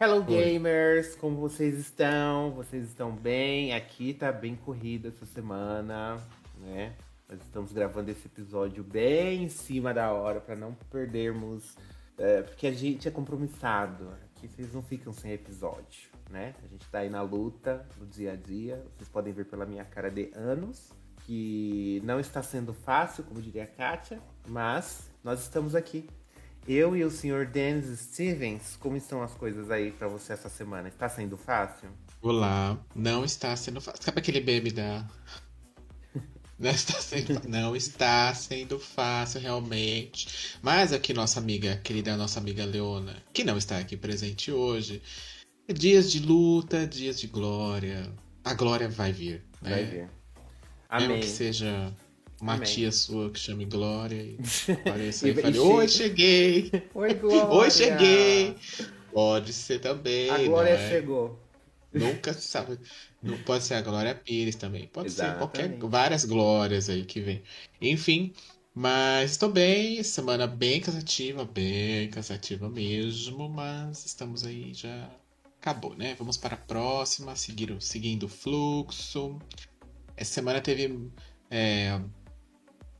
Hello gamers, como vocês estão? Vocês estão bem? Aqui tá bem corrida essa semana, né? Nós estamos gravando esse episódio bem em cima da hora para não perdermos, é, porque a gente é compromissado. Aqui vocês não ficam sem episódio, né? A gente tá aí na luta, no dia a dia. Vocês podem ver pela minha cara de anos que não está sendo fácil, como diria a Kátia, mas nós estamos aqui eu e o senhor Dennis Stevens, como estão as coisas aí para você essa semana? Está sendo fácil? Olá, não está sendo fácil. Sabe aquele bebê da. Não está, sendo, não está sendo fácil realmente. Mas aqui nossa amiga, querida nossa amiga Leona, que não está aqui presente hoje. Dias de luta, dias de glória. A glória vai vir. Né? Vai vir. Amém. Mesmo que seja uma Amém. tia sua que chame Glória e apareça e, e fale: Oi, cheguei! Oi, Glória! Oi, cheguei! Pode ser também. A Glória é? chegou. Nunca sabe. Não pode ser a Glória Pires também. Pode Exatamente. ser qualquer. Várias glórias aí que vem. Enfim. Mas estou bem, semana bem cansativa, bem cansativa mesmo, mas estamos aí já. Acabou, né? Vamos para a próxima, seguir, seguindo o fluxo. Essa semana teve é,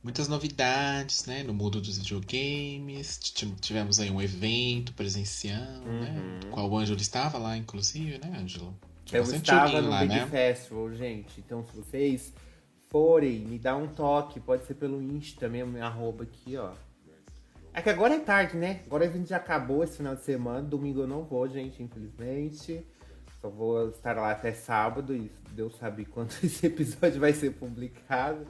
muitas novidades, né, no mundo dos videogames. Tivemos aí um evento presencial, né, uhum. né, qual o Ângelo estava lá, inclusive, né, Ângelo? Eu estava no lá, Big né? Festival, gente. Então, se vocês forem, me dá um toque. Pode ser pelo Insta mesmo, minha arroba aqui, ó. É que agora é tarde, né? Agora o evento já acabou esse final de semana. Domingo eu não vou, gente, infelizmente. Só vou estar lá até sábado e Deus sabe quando esse episódio vai ser publicado.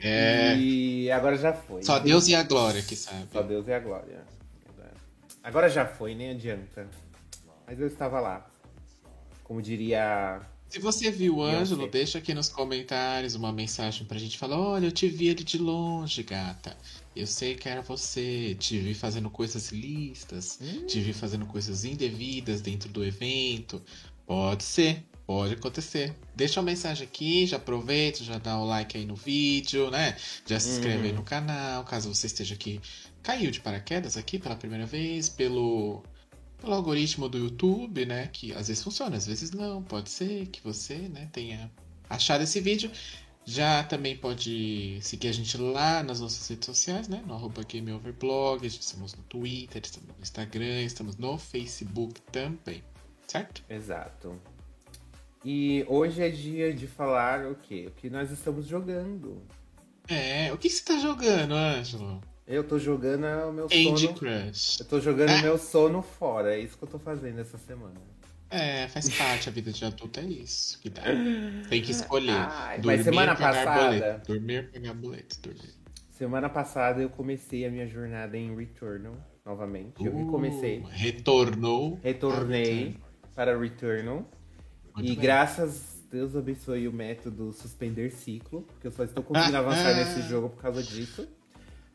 É. E agora já foi. Só Deus e a glória que sabe. Só Deus e a glória. Agora já foi, nem adianta. Mas eu estava lá. Como diria. Se você viu o Ângelo, deixa aqui nos comentários uma mensagem pra gente falar: olha, eu te vi ele de longe, gata. Eu sei que era você. Te vi fazendo coisas listas, hum. te vi fazendo coisas indevidas dentro do evento. Pode ser. Pode acontecer. Deixa uma mensagem aqui, já aproveita, já dá o like aí no vídeo, né? Já se inscreve uhum. aí no canal, caso você esteja aqui. Caiu de paraquedas aqui pela primeira vez, pelo, pelo algoritmo do YouTube, né? Que às vezes funciona, às vezes não. Pode ser que você né, tenha achado esse vídeo. Já também pode seguir a gente lá nas nossas redes sociais, né? No arroba GameOverblog, estamos no Twitter, estamos no Instagram, estamos no Facebook também, certo? Exato. E hoje é dia de falar o quê? O que nós estamos jogando. É, o que você tá jogando, Ângelo? Eu tô jogando o meu Candy sono. Crush. Eu tô jogando o é. meu sono fora. É isso que eu tô fazendo essa semana. É, faz parte, a vida de adulto é isso que dá. Tem que escolher. Ai, dormir, mas semana passada. Boleto. Dormir, pegar boleto, dormir. Semana passada eu comecei a minha jornada em Returnal novamente. Eu uh, recomecei. Retornou. Retornei para Returnal. Muito e bem. graças Deus abençoe o método suspender ciclo, porque eu só estou conseguindo avançar nesse jogo por causa disso.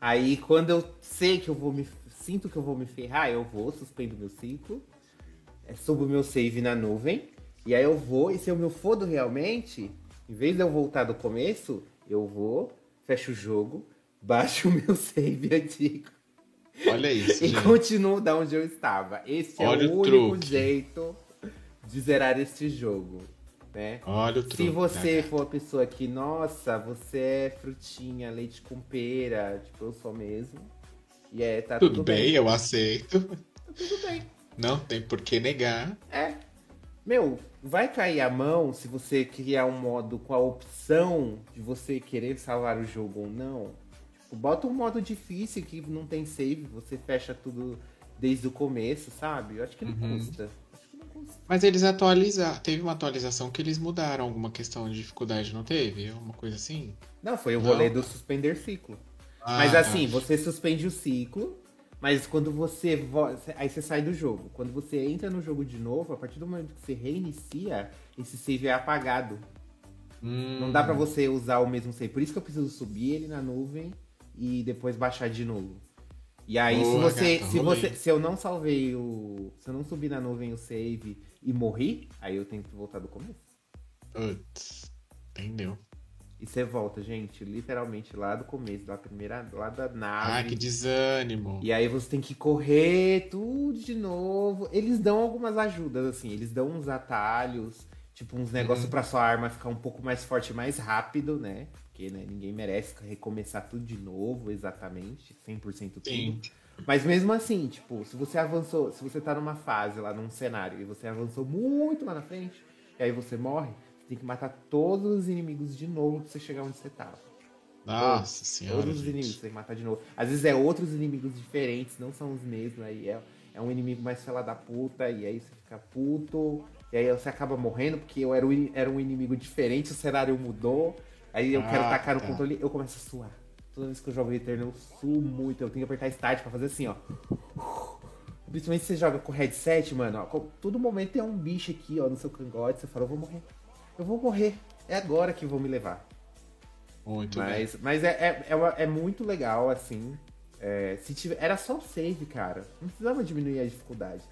Aí quando eu sei que eu vou me. Sinto que eu vou me ferrar, eu vou, suspendo meu ciclo, é, subo meu save na nuvem, e aí eu vou, e se eu me fodo realmente, em vez de eu voltar do começo, eu vou, fecho o jogo, baixo o meu save antigo. Olha isso. e gente. continuo da onde eu estava. Esse Olha é o, o único truque. jeito de zerar este jogo. Né? Olha o truque. Se você for a pessoa que, nossa, você é frutinha, leite com pera, tipo, eu sou mesmo. E é, tá tudo, tudo bem. bem. eu aceito. Tá tudo bem. Não tem por que negar. É. Meu, vai cair a mão se você criar um modo com a opção de você querer salvar o jogo ou não. Tipo, bota um modo difícil que não tem save, você fecha tudo desde o começo, sabe? Eu acho que não uhum. custa. Mas eles atualizaram. Teve uma atualização que eles mudaram alguma questão de dificuldade, não teve? Uma coisa assim? Não, foi o não? rolê do suspender ciclo. Ah, mas assim, tá. você suspende o ciclo, mas quando você. Aí você sai do jogo. Quando você entra no jogo de novo, a partir do momento que você reinicia, esse save é apagado. Hum. Não dá para você usar o mesmo save. Por isso que eu preciso subir ele na nuvem e depois baixar de novo. E aí, se você. Gata, se você. Se eu não salvei o. Se eu não subir na nuvem o save e morri, aí eu tenho que voltar do começo. Putz, entendeu. E você volta, gente, literalmente lá do começo, da primeira, lá da nave. Ah, que desânimo. E aí você tem que correr tudo de novo. Eles dão algumas ajudas, assim, eles dão uns atalhos, tipo uns negócios uhum. pra sua arma ficar um pouco mais forte mais rápido, né? Porque né, ninguém merece recomeçar tudo de novo, exatamente, 100% tudo. Sim. Mas mesmo assim, tipo, se você avançou, se você tá numa fase lá, num cenário, e você avançou muito lá na frente, e aí você morre, tem que matar todos os inimigos de novo pra você chegar onde você tava. Nossa todos, senhora. Todos os inimigos você tem que matar de novo. Às vezes é outros inimigos diferentes, não são os mesmos. Aí é, é um inimigo mais fela da puta, e aí você fica puto. E aí você acaba morrendo, porque eu era, era um inimigo diferente, o cenário mudou. Aí eu ah, quero tacar no tá. controle, eu começo a suar. Toda vez que eu jogo Return, eu suo muito. Eu tenho que apertar Start pra fazer assim, ó. Principalmente se você joga com headset, mano, ó. Todo momento tem um bicho aqui, ó, no seu cangote. Você fala, eu vou morrer eu vou morrer. É agora que vão me levar. Muito mas, bem. Mas é, é, é, é muito legal, assim. É, se tiver, era só o save, cara. Não precisava diminuir a dificuldade.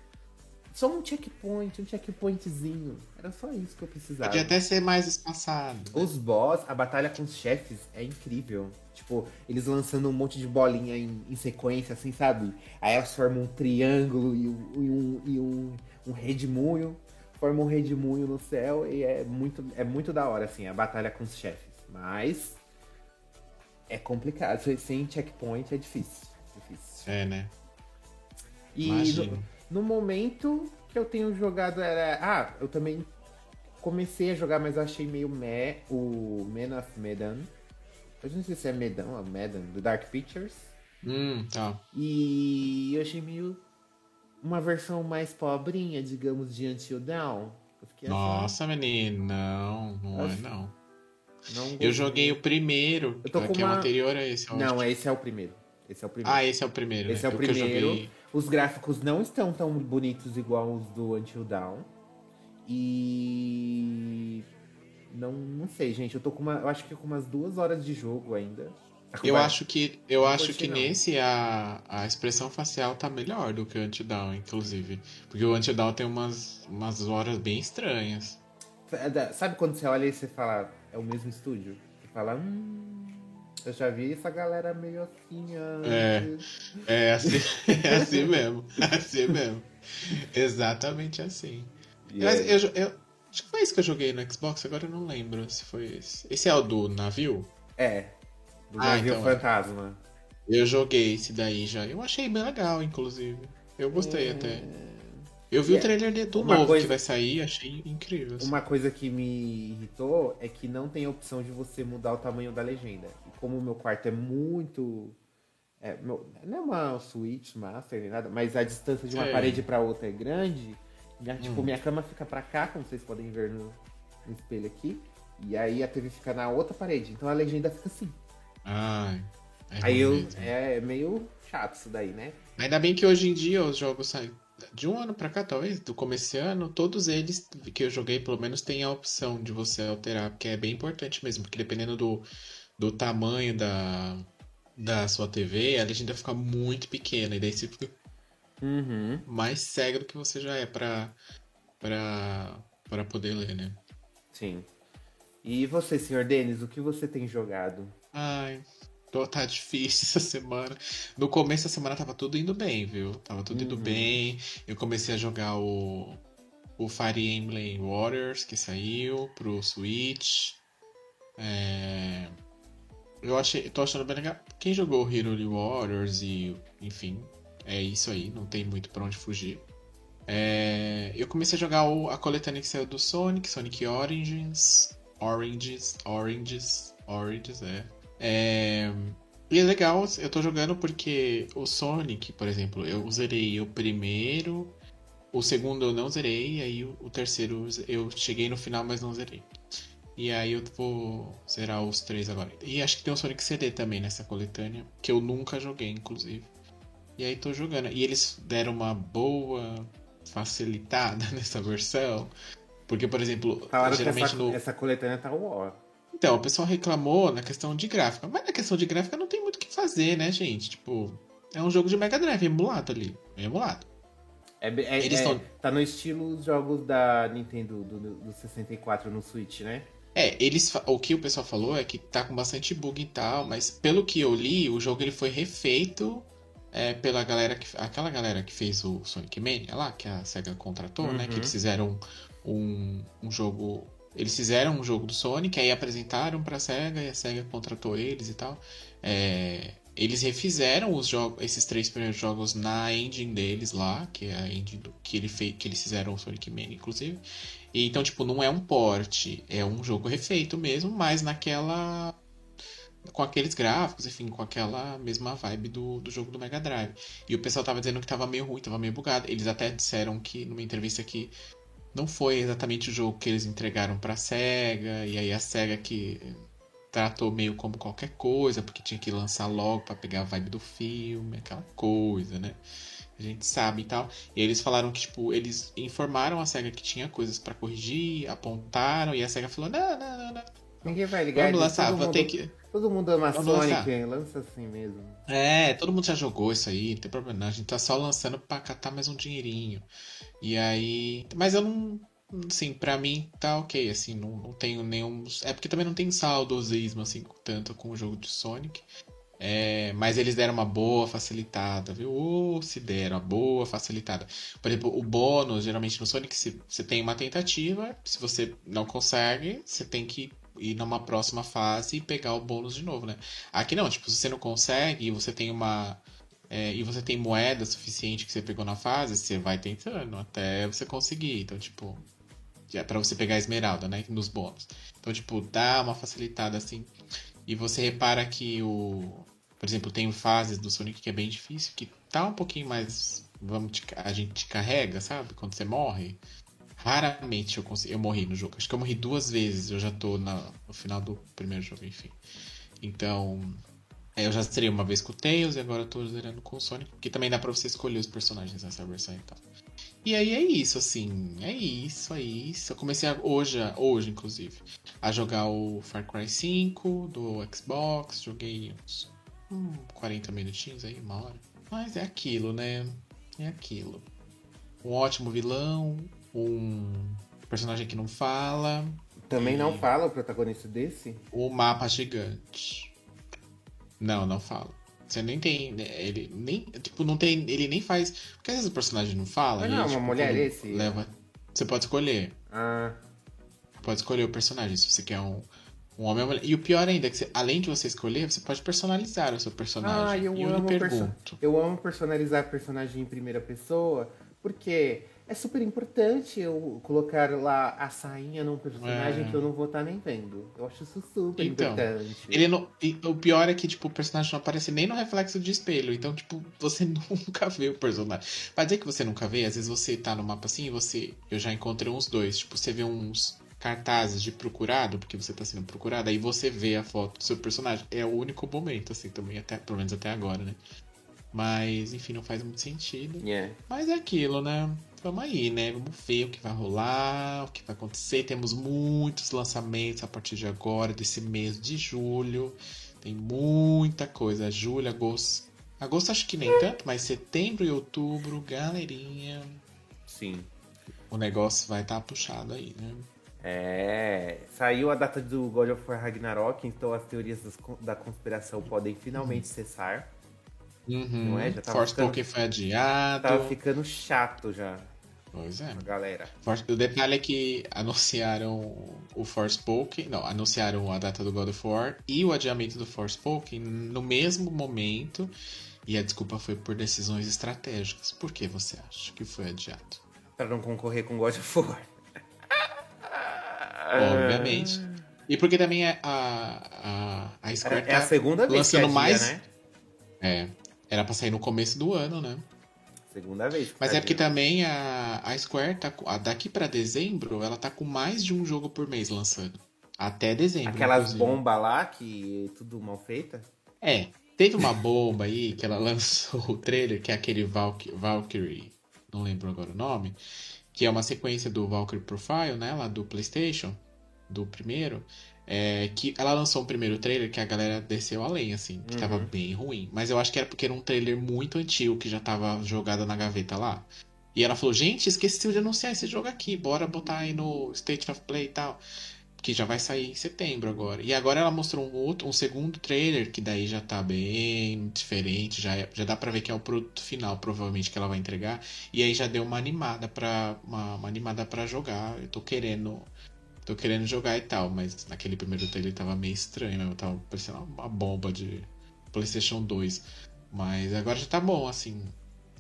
Só um checkpoint, um checkpointzinho. Era só isso que eu precisava. Podia até ser mais espaçado. Né? Os boss, a batalha com os chefes é incrível. Tipo, eles lançando um monte de bolinha em, em sequência, assim, sabe? Aí elas formam um triângulo e um, e um, e um, um redemoinho forma um redemoinho no céu e é muito, é muito da hora, assim, a batalha com os chefes. Mas é complicado. Sem checkpoint é difícil. difícil. É, né? E no, no, momento que eu tenho jogado era. Ah, eu também comecei a jogar, mas eu achei meio meh o Man of Medan. Eu não sei se é Medan ou Medan, do Dark Pictures. Hum, tá. E eu achei meio uma versão mais pobrinha, digamos, de Until Dawn. Nossa, assim, menino, não, não é não. não eu joguei o primeiro, que é uma... o anterior a esse. Não, esse é o primeiro. Esse é o primeiro. Ah, esse é o primeiro. Esse né? é o, o primeiro. Os gráficos não estão tão bonitos igual os do Until Dawn. E não, não sei, gente. Eu tô com uma. Eu acho que com umas duas horas de jogo ainda. Eu acho que, eu acho que nesse a, a expressão facial tá melhor do que o Antidown, inclusive. Porque o Antidown tem umas, umas horas bem estranhas. É sabe quando você olha e você fala, é o mesmo estúdio? Você fala, hum, eu já vi essa galera meio assim antes. É, é assim, é assim mesmo. É assim mesmo. Exatamente assim. Mas eu, eu, acho que foi isso que eu joguei no Xbox, agora eu não lembro se foi esse. Esse é o do navio? É, do ah, Navio então, é. Fantasma. Eu joguei esse daí já. Eu achei bem legal, inclusive. Eu gostei é... até. Eu vi o trailer do uma novo coisa... que vai sair, achei incrível. Assim. Uma coisa que me irritou é que não tem a opção de você mudar o tamanho da legenda. Como o meu quarto é muito. É, meu... não é uma Switch Master nem nada, mas a distância de uma Sei. parede para outra é grande. Minha, tipo, hum. Tipo, minha cama fica para cá, como vocês podem ver no, no espelho aqui. E aí a TV fica na outra parede. Então a legenda fica assim. Ai. É Aí eu, é meio chato isso daí, né? Ainda bem que hoje em dia os jogos saem de um ano para cá, talvez, do começo ano, todos eles que eu joguei, pelo menos, tem a opção de você alterar, porque é bem importante mesmo, porque dependendo do, do tamanho da, da sua TV, a legenda fica muito pequena, e daí você fica uhum. mais cego do que você já é pra, pra, pra poder ler, né? Sim. E você, senhor Denis, o que você tem jogado? Ai, tô, tá difícil essa semana. No começo da semana tava tudo indo bem, viu? Tava tudo indo uhum. bem. Eu comecei a jogar o, o Fire Emblem Warriors, que saiu pro Switch. É... Eu achei, tô achando bem legal. Quem jogou Hero Warriors e, enfim, é isso aí, não tem muito pra onde fugir. É... Eu comecei a jogar o, a coletânea que saiu do Sonic, Sonic Origins, Oranges, Oranges, Oranges, é. É... E é legal, eu tô jogando porque o Sonic, por exemplo, eu zerei o primeiro, o segundo eu não zerei, aí o terceiro eu cheguei no final, mas não zerei. E aí eu vou zerar os três agora. E acho que tem o Sonic CD também nessa coletânea, que eu nunca joguei, inclusive. E aí tô jogando. E eles deram uma boa facilitada nessa versão. Porque, por exemplo, Falaram geralmente essa, no. Essa coletânea tá ó. Então, o pessoal reclamou na questão de gráfica. Mas na questão de gráfica não tem muito o que fazer, né, gente? Tipo, é um jogo de Mega Drive, emulado ali. É emulado. É, é, Eles é, tão... Tá no estilo os jogos da Nintendo do, do 64 no Switch, né? É, eles, o que o pessoal falou é que tá com bastante bug e tal, mas pelo que eu li, o jogo ele foi refeito é, pela galera que. Aquela galera que fez o Sonic Mania lá, que a SEGA contratou, uhum. né? Que eles uhum. fizeram um, um jogo. Eles fizeram um jogo do Sonic, aí apresentaram pra SEGA e a SEGA contratou eles e tal. É, eles refizeram os jogos, esses três primeiros jogos na engine deles lá, que é a engine do, que, ele fez, que eles fizeram o Sonic Mania, inclusive. E, então, tipo, não é um port, é um jogo refeito mesmo, mas naquela com aqueles gráficos, enfim, com aquela mesma vibe do, do jogo do Mega Drive. E o pessoal tava dizendo que tava meio ruim, tava meio bugado. Eles até disseram que, numa entrevista que não foi exatamente o jogo que eles entregaram pra SEGA, e aí a SEGA que tratou meio como qualquer coisa, porque tinha que lançar logo para pegar a vibe do filme, aquela coisa, né? A gente sabe e tal. E eles falaram que, tipo, eles informaram a SEGA que tinha coisas para corrigir, apontaram, e a SEGA falou: não, não, não, não. Ninguém vai ligar. Vamos lançar, vou ter que. Todo mundo ama Vamos Sonic, lançar. lança assim mesmo. É, todo mundo já jogou isso aí, não tem problema não. A gente tá só lançando pra catar mais um dinheirinho. E aí. Mas eu não. Assim, pra mim tá ok, assim, não, não tenho nenhum. É porque também não tem saudosismo, assim, tanto com o jogo de Sonic. É, mas eles deram uma boa facilitada, viu? Ou se deram uma boa facilitada. Por exemplo, o bônus, geralmente no Sonic, se você tem uma tentativa, se você não consegue, você tem que ir numa próxima fase e pegar o bônus de novo, né? Aqui não, tipo, se você não consegue e você tem uma. É, e você tem moeda suficiente que você pegou na fase, você vai tentando até você conseguir. Então, tipo. É para você pegar a esmeralda, né? Nos bônus. Então, tipo, dá uma facilitada assim. E você repara que o. Por exemplo, tem fases do Sonic que é bem difícil, que tá um pouquinho mais. Vamos te, a gente te carrega, sabe? Quando você morre. Raramente eu, consegui, eu morri no jogo. Acho que eu morri duas vezes. Eu já tô na, no final do primeiro jogo, enfim. Então. Eu já zerei uma vez com o Tails e agora eu tô zerando com o Sonic. Que também dá pra você escolher os personagens nessa versão e tal. E aí é isso, assim. É isso, é isso. Eu comecei a, hoje, hoje, inclusive, a jogar o Far Cry 5 do Xbox. Joguei uns hum, 40 minutinhos aí, uma hora. Mas é aquilo, né? É aquilo. Um ótimo vilão, um personagem que não fala. Também não fala o protagonista desse? O mapa gigante. Não, não fala. Você nem tem. Ele nem. Tipo, não tem. Ele nem faz. Porque às vezes o personagem não fala. Mas não, tipo, uma mulher esse. Leva. Você pode escolher. Ah. Pode escolher o personagem, se você quer um, um homem ou mulher. E o pior ainda é que você, além de você escolher, você pode personalizar o seu personagem. Ah, eu e amo eu pergunto. Eu amo personalizar personagem em primeira pessoa, porque é super importante eu colocar lá a sainha num personagem é. que eu não vou estar tá nem vendo. Eu acho isso super então, importante. Ele não, o pior é que, tipo, o personagem não aparece nem no reflexo de espelho. Então, tipo, você nunca vê o personagem. Pra dizer que você nunca vê, às vezes você tá no mapa assim e você. Eu já encontrei uns dois. Tipo, você vê uns cartazes de procurado, porque você tá sendo procurado, aí você vê a foto do seu personagem. É o único momento, assim, também, até, pelo menos até agora, né? Mas, enfim, não faz muito sentido. Yeah. Mas é aquilo, né? Vamos aí, né? Vamos ver o que vai rolar, o que vai acontecer. Temos muitos lançamentos a partir de agora, desse mês de julho. Tem muita coisa. Julho, agosto. Agosto acho que nem tanto, mas setembro e outubro, galerinha. Sim. O negócio vai estar tá puxado aí, né? É, saiu a data do God of War Ragnarok, então as teorias da conspiração podem finalmente cessar. Uhum. Não é? Já tava Force ficando, foi adiado. Tava ficando chato já. Pois é. Galera. O detalhe é que anunciaram o Forspoken, não, anunciaram a data do God of War e o adiamento do Forspoken no mesmo momento. E a desculpa foi por decisões estratégicas. Por que você acha que foi adiado? Para não concorrer com God of War. Obviamente. E porque também a, a, a Square é, é a segunda vez lançando que mais. né? É. Era pra sair no começo do ano, né? Segunda vez. Mas é porque também a, a Square tá a, daqui para dezembro, ela tá com mais de um jogo por mês lançando. Até dezembro. Aquelas bombas lá que tudo mal feita? É. Teve uma bomba aí que ela lançou o trailer, que é aquele Valk Valkyrie, não lembro agora o nome, que é uma sequência do Valkyrie Profile, né, lá do PlayStation, do primeiro. É, que ela lançou um primeiro trailer que a galera desceu além, assim, que uhum. tava bem ruim. Mas eu acho que era porque era um trailer muito antigo que já tava jogado na gaveta lá. E ela falou, gente, esqueci de anunciar esse jogo aqui, bora botar aí no State of Play e tal. que já vai sair em setembro agora. E agora ela mostrou um outro, um segundo trailer que daí já tá bem diferente, já, é, já dá para ver que é o produto final, provavelmente que ela vai entregar. E aí já deu uma animada para uma, uma, animada para jogar. Eu tô querendo tô querendo jogar e tal, mas naquele primeiro trailer tava meio estranho, mesmo, tava parecendo uma bomba de PlayStation 2. Mas agora já tá bom, assim.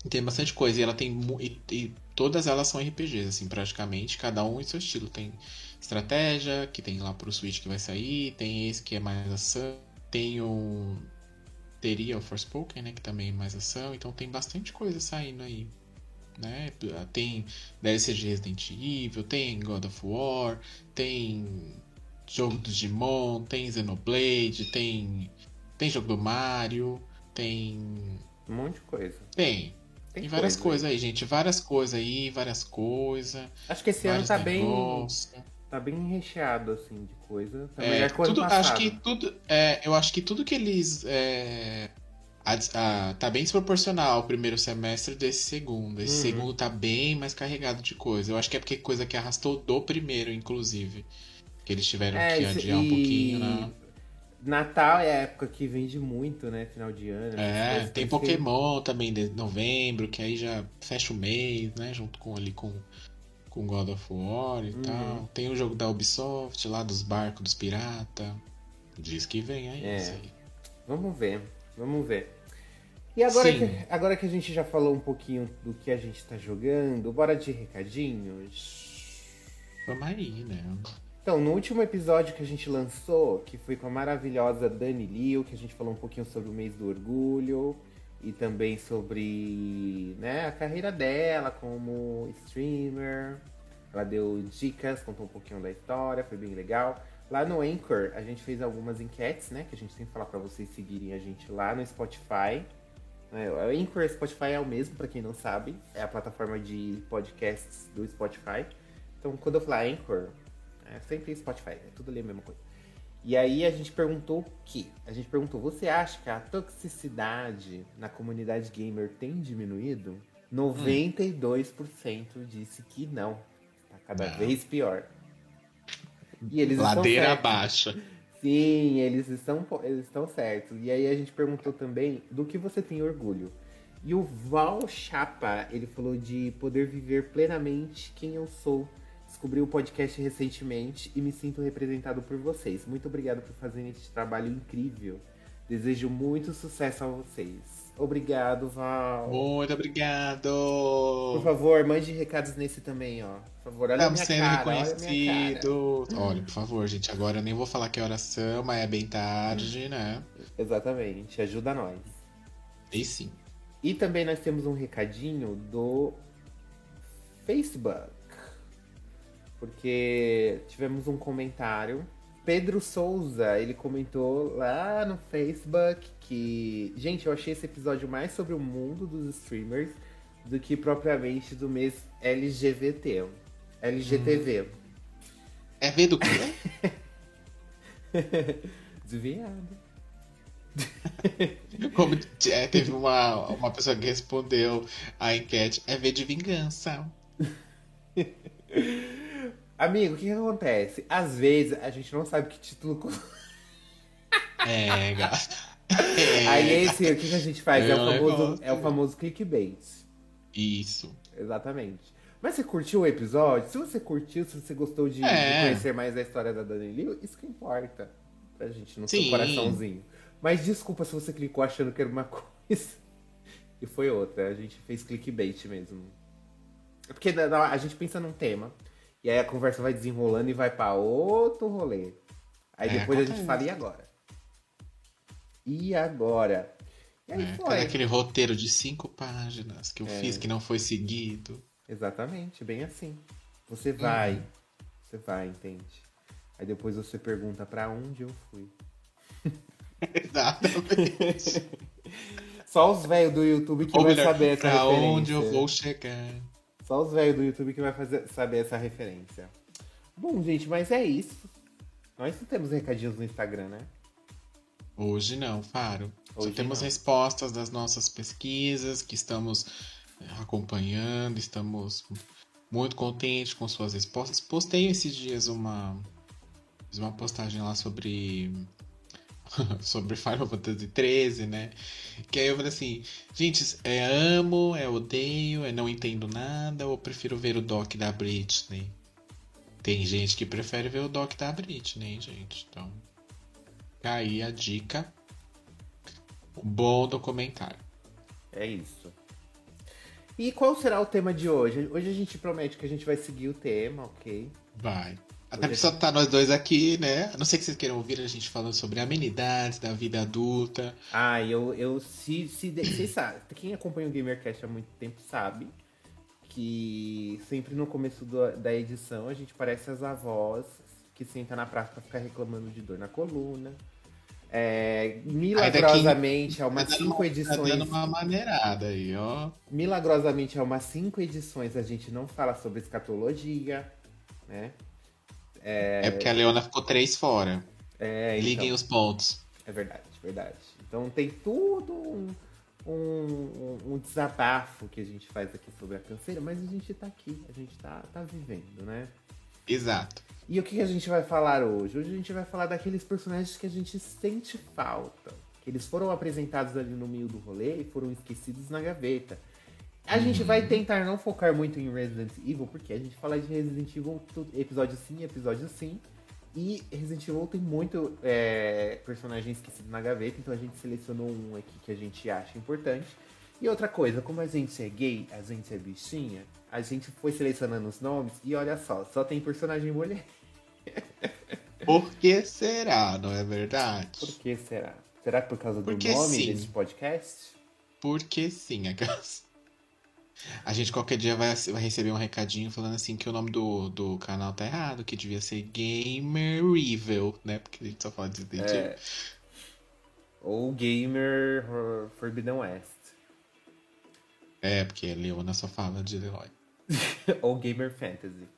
Tem bastante coisa e ela tem e, e todas elas são RPGs, assim, praticamente, cada um em seu estilo. Tem estratégia, que tem lá pro Switch que vai sair, tem esse que é mais ação, tem o. Teria o Forspoken, né? Que também é mais ação, então tem bastante coisa saindo aí. Né? Tem DLC de Resident Evil, tem God of War, tem jogo do Digimon, tem Xenoblade, tem. Tem jogo do Mario, tem. Um monte de coisa. Tem. Tem, várias coisas aí. aí, gente. Várias coisas aí, várias coisas. Acho que esse ano tá negócios. bem tá bem recheado, assim, de coisa. Tá é, tudo, acho que tudo, é, eu acho que tudo que eles. É, a, a, tá bem desproporcional ao primeiro semestre desse segundo. Esse uhum. segundo tá bem mais carregado de coisa. Eu acho que é porque coisa que arrastou do primeiro, inclusive. Que eles tiveram é, que adiar e... um pouquinho, né? Natal é a época que vende muito, né? Final de ano. É, tem Pokémon que... também de novembro, que aí já fecha o mês, né? Junto com ali com com God of War e uhum. tal. Tem o jogo da Ubisoft lá dos barcos dos pirata. Diz que vem aí, é. isso aí. Vamos ver, vamos ver. E agora que, agora que a gente já falou um pouquinho do que a gente tá jogando, bora de recadinhos? Vamos aí, né? Então, no último episódio que a gente lançou, que foi com a maravilhosa Dani Liu, que a gente falou um pouquinho sobre o mês do orgulho, e também sobre né, a carreira dela como streamer. Ela deu dicas, contou um pouquinho da história, foi bem legal. Lá no Anchor, a gente fez algumas enquetes, né? Que a gente tem que falar para vocês seguirem a gente lá no Spotify. É, o Anchor e Spotify é o mesmo, para quem não sabe. É a plataforma de podcasts do Spotify. Então, quando eu falar Anchor, é sempre Spotify. É tudo ali a mesma coisa. E aí a gente perguntou o que? A gente perguntou, você acha que a toxicidade na comunidade gamer tem diminuído? 92% hum. disse que não. Tá cada não. vez pior. E eles Ladeira abaixo. Sim, eles estão, eles estão certos. E aí a gente perguntou também do que você tem orgulho. E o Val Chapa, ele falou de poder viver plenamente quem eu sou Descobri o podcast recentemente e me sinto representado por vocês. Muito obrigado por fazerem este trabalho incrível. Desejo muito sucesso a vocês. Obrigado, Val. Muito obrigado. Por favor, mande recados nesse também, ó. Por favor, olha Estamos sendo cara, reconhecidos. Olha, olha, por favor, gente. Agora eu nem vou falar que é oração, mas é bem tarde, né? Exatamente. Ajuda nós. E sim. E também nós temos um recadinho do Facebook porque tivemos um comentário. Pedro Souza, ele comentou lá no Facebook que, gente, eu achei esse episódio mais sobre o mundo dos streamers do que propriamente do mês LGBT. LGTV. Hum. É ver do quê? Desviado. Como é, teve uma, uma pessoa que respondeu a enquete, é ver de vingança. Amigo, o que, que, acontece? Às vezes a gente não sabe que título. é, gato. É. Aí esse, o que, que a gente faz? É, é, o famoso, é o famoso clickbait. Isso. Exatamente. Mas você curtiu o episódio? Se você curtiu, se você gostou de, é. de conhecer mais a história da Dani Liu, isso que importa pra gente no Sim. seu coraçãozinho. Mas desculpa se você clicou achando que era uma coisa e foi outra. A gente fez clickbait mesmo. É porque a gente pensa num tema. E aí a conversa vai desenrolando e vai para outro rolê. Aí é, depois a gente fala, e agora? E agora? E aí é, foi. aquele roteiro de cinco páginas que eu é. fiz que não foi seguido. Exatamente, bem assim. Você vai, uhum. você vai, entende? Aí depois você pergunta para onde eu fui. Exatamente. Só os velhos do YouTube que Ou vai melhor, saber essa pra referência. onde eu vou chegar. Só os velhos do YouTube que vai fazer, saber essa referência. Bom, gente, mas é isso. Nós não temos recadinhos no Instagram, né? Hoje não, Faro. Hoje Só temos não. respostas das nossas pesquisas que estamos eh, acompanhando, estamos muito contentes com suas respostas. Postei esses dias uma, fiz uma postagem lá sobre sobre Final Fantasy XIII, né? Que aí eu falei assim, gente, é amo, é odeio, é não entendo nada, ou prefiro ver o doc da Britney? Tem gente que prefere ver o doc da Britney, gente. Então, aí a dica. Bom documentário. É isso. E qual será o tema de hoje? Hoje a gente promete que a gente vai seguir o tema, ok? Vai. Até porque só tá nós dois aqui, né? A não sei que vocês queiram ouvir a gente falando sobre amenidades da vida adulta. Ah, eu, eu se, se quem acompanha o GamerCast há muito tempo sabe que sempre no começo do, da edição a gente parece as avós que sentam na praça pra ficar reclamando de dor na coluna. É, milagrosamente, há umas tá cinco edições. Tá dando uma maneirada aí, ó. Milagrosamente, há umas cinco edições a gente não fala sobre escatologia, né? É, é porque a Leona ficou três fora. É, então, Liguem os pontos. É verdade, verdade. Então tem tudo um, um, um, desabafo que a gente faz aqui sobre a canseira, mas a gente tá aqui, a gente tá, tá vivendo, né? Exato. E o que a gente vai falar hoje? Hoje a gente vai falar daqueles personagens que a gente sente falta. Que eles foram apresentados ali no meio do rolê e foram esquecidos na gaveta. A gente vai tentar não focar muito em Resident Evil, porque a gente fala de Resident Evil episódio sim, episódio sim. E Resident Evil tem muito é, personagem esquecido na gaveta, então a gente selecionou um aqui que a gente acha importante. E outra coisa, como a gente é gay, a gente é bichinha, a gente foi selecionando os nomes e olha só, só tem personagem mulher. Por que será, não é verdade? Por que será? Será por causa do Porque nome sim. desse podcast? Porque sim, a A gente qualquer dia vai, vai receber um recadinho falando assim que o nome do, do canal tá errado, que devia ser Gamer Evil, né? Porque a gente só fala de Resident é... Ou Gamer Forbidden West. É, porque a Leona só fala de Leroy. Ou Gamer Fantasy.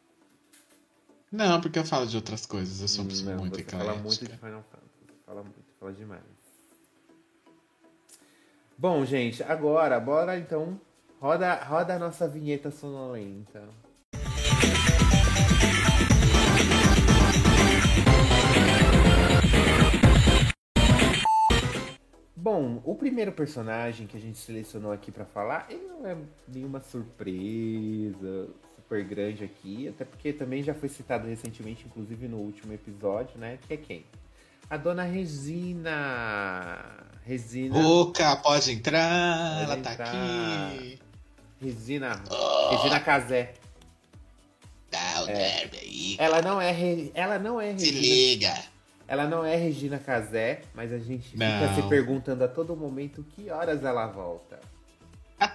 Não, porque eu falo de outras coisas, eu sou uma pessoa muito eclética. fala muito de Final Fantasy, fala muito, fala demais. Bom, gente, agora, bora então Roda, roda a nossa vinheta sonolenta. Bom, o primeiro personagem que a gente selecionou aqui para falar, ele não é nenhuma surpresa super grande aqui, até porque também já foi citado recentemente, inclusive no último episódio, né? Que é quem? A dona Resina. Resina. Oca, pode entrar, pode ela tá entrar. tá aqui. Regina. Oh. Regina Casé. Dá o é. aí. Ela não é. Ela não é Regina. Se liga. Ela não é Regina Casé, mas a gente não. fica se perguntando a todo momento que horas ela volta.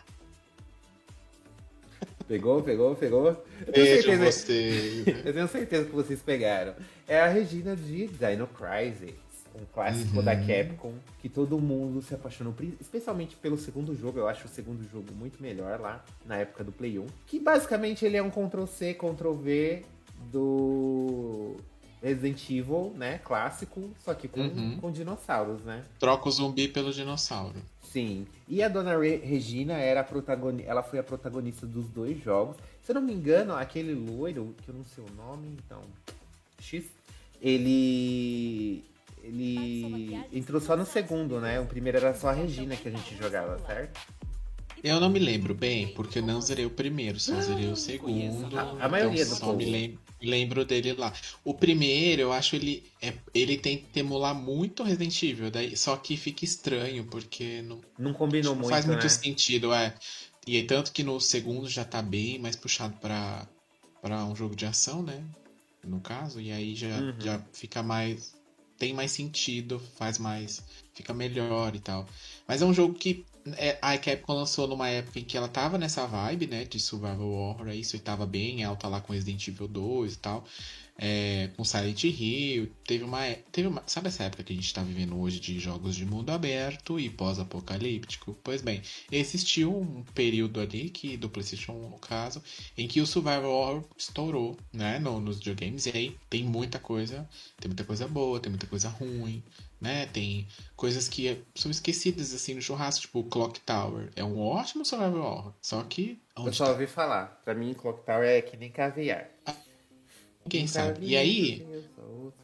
Pegou, pegou, pegou? Eu tenho, certeza, eu tenho certeza que vocês pegaram. É a Regina de Dino Crisis um clássico uhum. da Capcom, que todo mundo se apaixonou, especialmente pelo segundo jogo. Eu acho o segundo jogo muito melhor lá, na época do Play 1. Que basicamente ele é um Ctrl-C, Ctrl-V do Resident Evil, né? Clássico, só que com, uhum. com dinossauros, né? Troca o zumbi pelo dinossauro. Sim. E a dona Re Regina era a protagonista. Ela foi a protagonista dos dois jogos. Se eu não me engano, aquele loiro, que eu não sei o nome, então. X. Ele ele entrou só no segundo, né? O primeiro era só a Regina que a gente jogava, certo? Eu não me lembro bem, porque eu não zerei o primeiro, só zerei o segundo. A, a maioria então do só me lembro, lembro, dele lá. O primeiro, eu acho ele é, ele tem que emular muito Resident Evil, daí, só que fica estranho, porque não, não combinou não muito. faz muito né? sentido, é. E tanto que no segundo já tá bem mais puxado para para um jogo de ação, né? No caso, e aí já, uhum. já fica mais tem mais sentido, faz mais. fica melhor e tal. Mas é um jogo que é, a Capcom lançou numa época em que ela tava nessa vibe, né, de survival horror, isso e tava bem alta lá com Resident Evil 2 e tal é, com Silent Hill. Teve uma, teve uma. Sabe essa época que a gente está vivendo hoje de jogos de mundo aberto e pós-apocalíptico? Pois bem, existiu um período ali, que do PlayStation 1 no caso, em que o Survival Horror estourou, né? No, nos videogames. E aí tem muita coisa. Tem muita coisa boa, tem muita coisa ruim. Né? Tem coisas que são esquecidas assim no churrasco, tipo Clock Tower. É um ótimo survival horror. Só que. Eu só tá? ouvi falar. Pra mim, Clock Tower é que nem caviar. Quem sabe? E aí.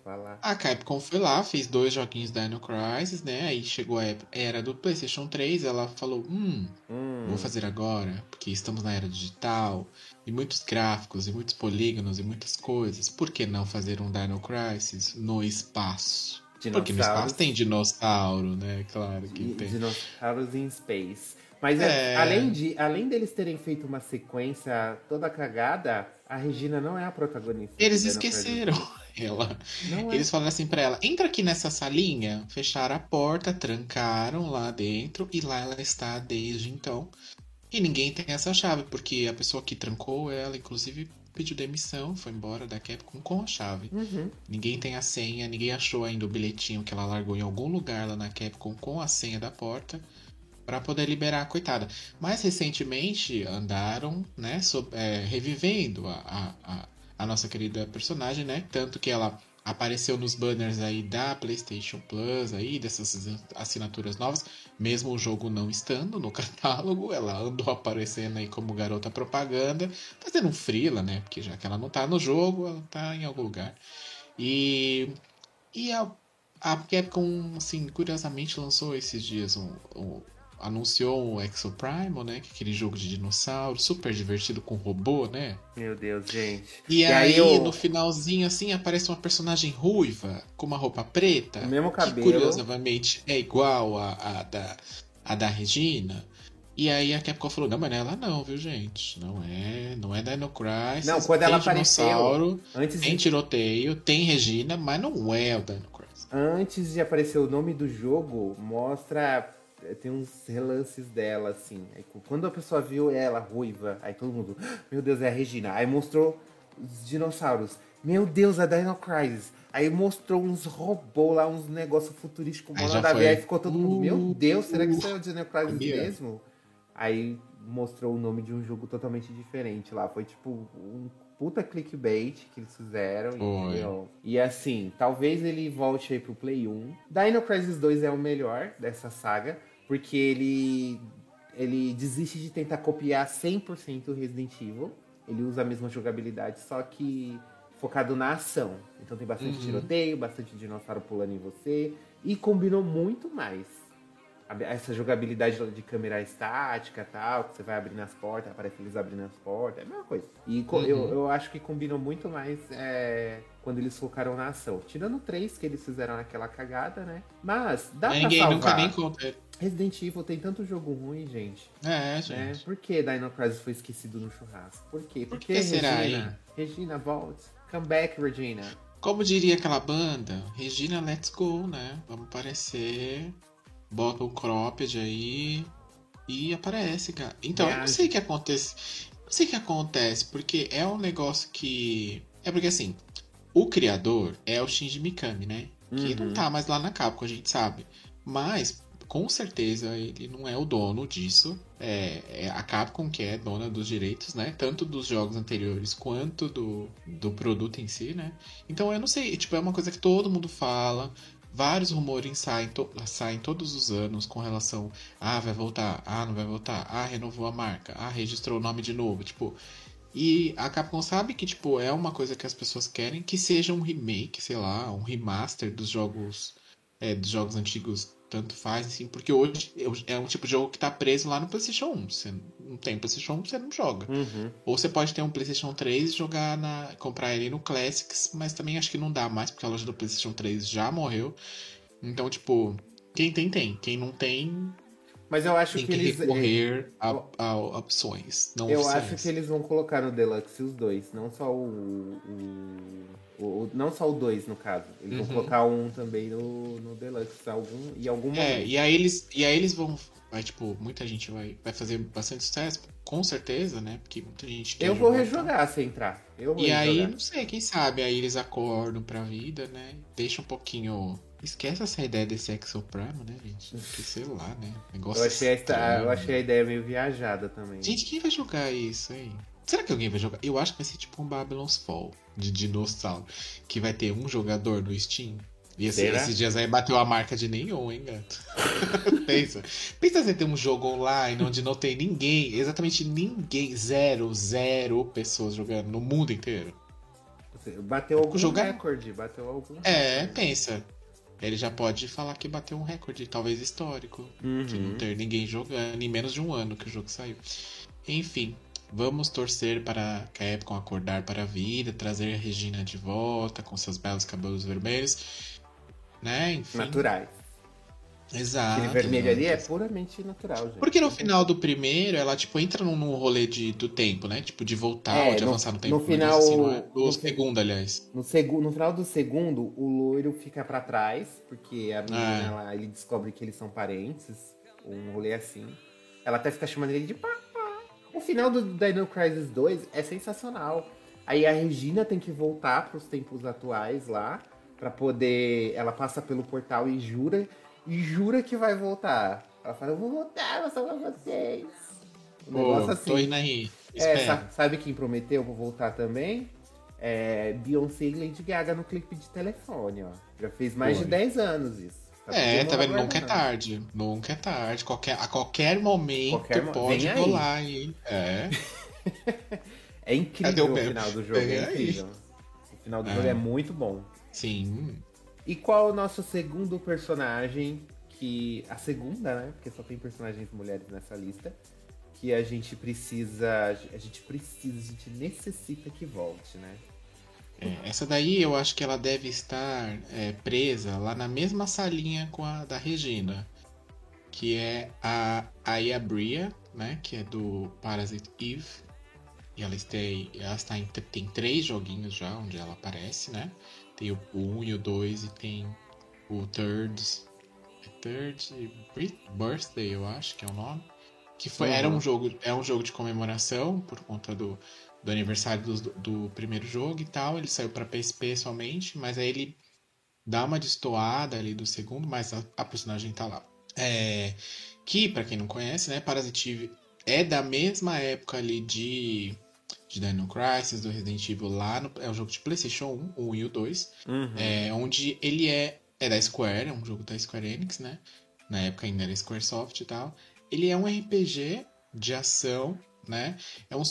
Fala. A Capcom foi lá, fez dois joguinhos da Dino Crisis, né? Aí chegou a era do PlayStation 3, ela falou: hum, hum, vou fazer agora, porque estamos na era digital, e muitos gráficos, e muitos polígonos, e muitas coisas. Por que não fazer um Dino Crisis no espaço? Porque no espaço tem dinossauro, né? Claro que tem. Dinossauros em space. Mas é. além, de, além deles terem feito uma sequência toda cagada, a Regina não é a protagonista. Eles esqueceram ela. É. Eles falaram assim pra ela: entra aqui nessa salinha. Fecharam a porta, trancaram lá dentro e lá ela está desde então. E ninguém tem essa chave, porque a pessoa que trancou ela, inclusive, pediu demissão, foi embora da Capcom com a chave. Uhum. Ninguém tem a senha, ninguém achou ainda o bilhetinho que ela largou em algum lugar lá na Capcom com a senha da porta para poder liberar a coitada. Mais recentemente andaram, né, sobre, é, revivendo a, a, a, nossa querida personagem, né? Tanto que ela apareceu nos banners aí da PlayStation Plus aí dessas assinaturas novas, mesmo o jogo não estando no catálogo, ela andou aparecendo aí como garota propaganda, fazendo um frila, né? Porque já que ela não tá no jogo, ela tá em algum lugar. E e a a Capcom, assim, curiosamente lançou esses dias um, um anunciou o Exo Primal, né? Que é aquele jogo de dinossauro, super divertido com robô, né? Meu Deus, gente. E, e aí, aí eu... no finalzinho, assim, aparece uma personagem ruiva, com uma roupa preta. O mesmo cabelo. Que, curiosamente, é igual a, a, da, a da Regina. E aí a Capcom falou, não, mas não é ela não, viu, gente? Não é, não é Dino Crisis. Não, quando ela apareceu... Antes tem de... tiroteio, tem Regina, mas não é o Dino Crisis. Antes de aparecer o nome do jogo, mostra tem uns relances dela, assim. Aí, quando a pessoa viu ela ruiva, aí todo mundo, ah, meu Deus, é a Regina. Aí mostrou os dinossauros. Meu Deus, a Dino Crisis. Aí mostrou uns robôs lá, uns negócios futurísticos. Aí, da aí ficou todo mundo, meu uh, Deus, será que isso é o Dino Crisis mesmo? Aí mostrou o nome de um jogo totalmente diferente lá. Foi tipo um puta clickbait que eles fizeram. Entendeu? E assim, talvez ele volte aí pro Play 1. Dino Crisis 2 é o melhor dessa saga porque ele ele desiste de tentar copiar 100% Resident Evil. Ele usa a mesma jogabilidade, só que focado na ação. Então tem bastante uhum. tiroteio, bastante dinossauro pulando em você e combinou muito mais essa jogabilidade de câmera estática tal, que você vai abrindo as portas, aparece eles abrindo as portas, é a mesma coisa. E uhum. eu, eu acho que combinou muito mais é, quando eles focaram na ação. Tirando três que eles fizeram naquela cagada, né? Mas dá Ninguém pra salvar. nunca nem conta. Resident Evil tem tanto jogo ruim, gente. É, gente. É, por que Dino Crisis foi esquecido no churrasco? Por quê? Por que será, Regina? Regina, volte. Come back, Regina. Como diria aquela banda, Regina, let's go, né? Vamos aparecer bota um cropped aí e aparece, cara. Então, eu não sei o que acontece. Não sei o que acontece, porque é um negócio que. É porque assim, o criador é o Shinji Mikami, né? Que uhum. não tá mais lá na Capcom, a gente sabe. Mas, com certeza, ele não é o dono disso. É, é, a Capcom que é dona dos direitos, né? Tanto dos jogos anteriores quanto do, do produto em si, né? Então eu não sei, tipo, é uma coisa que todo mundo fala. Vários rumores saem, to saem todos os anos com relação ah, vai voltar, ah, não vai voltar, ah, renovou a marca, ah, registrou o nome de novo, tipo. E a Capcom sabe que, tipo, é uma coisa que as pessoas querem que seja um remake, sei lá, um remaster dos jogos é, dos jogos antigos tanto faz, assim, porque hoje é um tipo de jogo que tá preso lá no PlayStation 1. Você não tem PlayStation 1, você não joga. Uhum. Ou você pode ter um PlayStation 3 e jogar na. comprar ele no Classics, mas também acho que não dá mais, porque a loja do PlayStation 3 já morreu. Então, tipo, quem tem, tem. Quem não tem. Mas eu acho tem que, que eles. recorrer a, a, opções. Eu oficiais. acho que eles vão colocar no Deluxe os dois, não só o, o o, não só o 2, no caso. Eles uhum. vão colocar um também no, no Deluxe algum, e algum é, momento. É, e aí eles, e aí eles vão. Vai, tipo, muita gente vai, vai fazer bastante sucesso, com certeza, né? Porque muita gente Eu vou rejogar se entrar. Eu vou e rejogar. aí, não sei, quem sabe, aí eles acordam pra vida, né? Deixa um pouquinho. Esquece essa ideia desse Exo Prime, né, gente? Que sei lá, né? Negócio eu, achei esta, eu achei a ideia meio viajada também. Gente, quem vai jogar isso aí? Será que alguém vai jogar? Eu acho que vai ser tipo um Babylon's Fall de dinossauro. Que vai ter um jogador no Steam. E esse, esses dias aí bateu a marca de nenhum, hein, gato? Pensa. Pensa você ter um jogo online onde não tem ninguém, exatamente ninguém, zero, zero pessoas jogando no mundo inteiro. Bateu algum jogo é- recorde, bateu algum É, recorde. pensa. Ele já pode falar que bateu um recorde, talvez histórico. Uhum. De não ter ninguém jogando em menos de um ano que o jogo saiu. Enfim, vamos torcer para que a Capcom acordar para a vida, trazer a Regina de volta com seus belos cabelos vermelhos. Né? Enfim. Naturais. Exato. Aquele vermelho ali é puramente natural, gente. Porque no final do primeiro, ela, tipo, entra num, num rolê de, do tempo, né? Tipo, de voltar É, ou de no- avançar no tempo. no final- assim, é? No, no- segundo, aliás. No, segu no final do segundo, o loiro fica pra trás, porque a menina, É. ela- ele descobre que eles são parentes, um rolê assim. Ela até fica chamando ele de papá. O final do Dino Crisis 2 é sensacional. Aí a Regina tem que voltar pros tempos atuais lá, pra poder... Ela passa pelo portal e jura, e jura que vai voltar. Ela fala, eu vou voltar, vou salvar vocês. Um Pô, negócio assim. tô indo aí. É, sa- sabe quem prometeu? Vou voltar também. É, Beyoncé e Lady Gaga no clipe de telefone, ó. Já fez mais de 10 anos isso. Tá É, tá vendo? Nunca é tarde. Nunca é tarde. Qualquer, a qualquer momento Qualquer pode rolar aí. É. É incrível o o meme? final do jogo, é incrível. O final do É. jogo é muito bom. Sim. E qual o nosso segundo personagem que... A segunda, né? Porque só tem personagens mulheres nessa lista. Que a gente precisa... A gente precisa, a gente necessita que volte, né? É, essa daí eu acho que ela deve estar é, presa lá na mesma salinha com a da Regina. Que é a Aya Bria, né? Que é do Parasite Eve. E ela, tem, ela está em, tem três joguinhos já onde ela aparece, né? Tem o 1 e o 2 e tem o Third. é Third Birthday, eu acho que é o nome. Que foi, era Uhum. um jogo, é um jogo de comemoração por conta do, do aniversário do, do primeiro jogo e tal. Ele saiu para PSP somente, mas aí ele dá uma destoada ali do segundo, mas a, a personagem tá lá. É, que, para quem não conhece, né, Parasitive é da mesma época ali de, de Dino Crisis, do Resident Evil lá, no, é um jogo de Playstation 1, o 1 e o 2, é, onde ele é, é da Square, é um jogo da Square Enix, né, na época ainda era Squaresoft e tal. Ele é um RPG de ação, né, é um,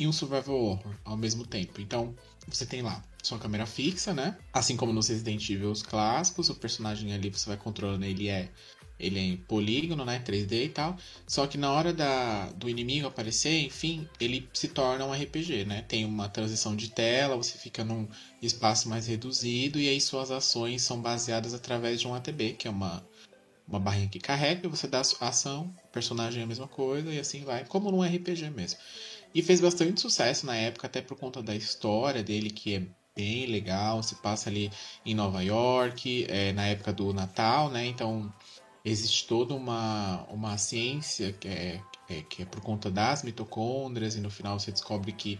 e um survival horror ao mesmo tempo. Então, você tem lá sua câmera fixa, né? Assim como nos Resident Evil clássicos, o personagem ali você vai controlando, ele é ele é em polígono, né, 3D e tal. Só que na hora da, do inimigo aparecer, enfim, ele se torna um RPG, né? Tem uma transição de tela, você fica num espaço mais reduzido e aí suas ações são baseadas através de um ATB, que é uma uma barrinha que carrega, você dá a ação, o personagem é a mesma coisa e assim vai, como num RPG mesmo. E fez bastante sucesso na época, até por conta da história dele, que é bem legal. Se passa ali em Nova York, é, na época do Natal, né? Então existe toda uma, uma ciência que é, é, que é por conta das mitocôndrias, e no final você descobre que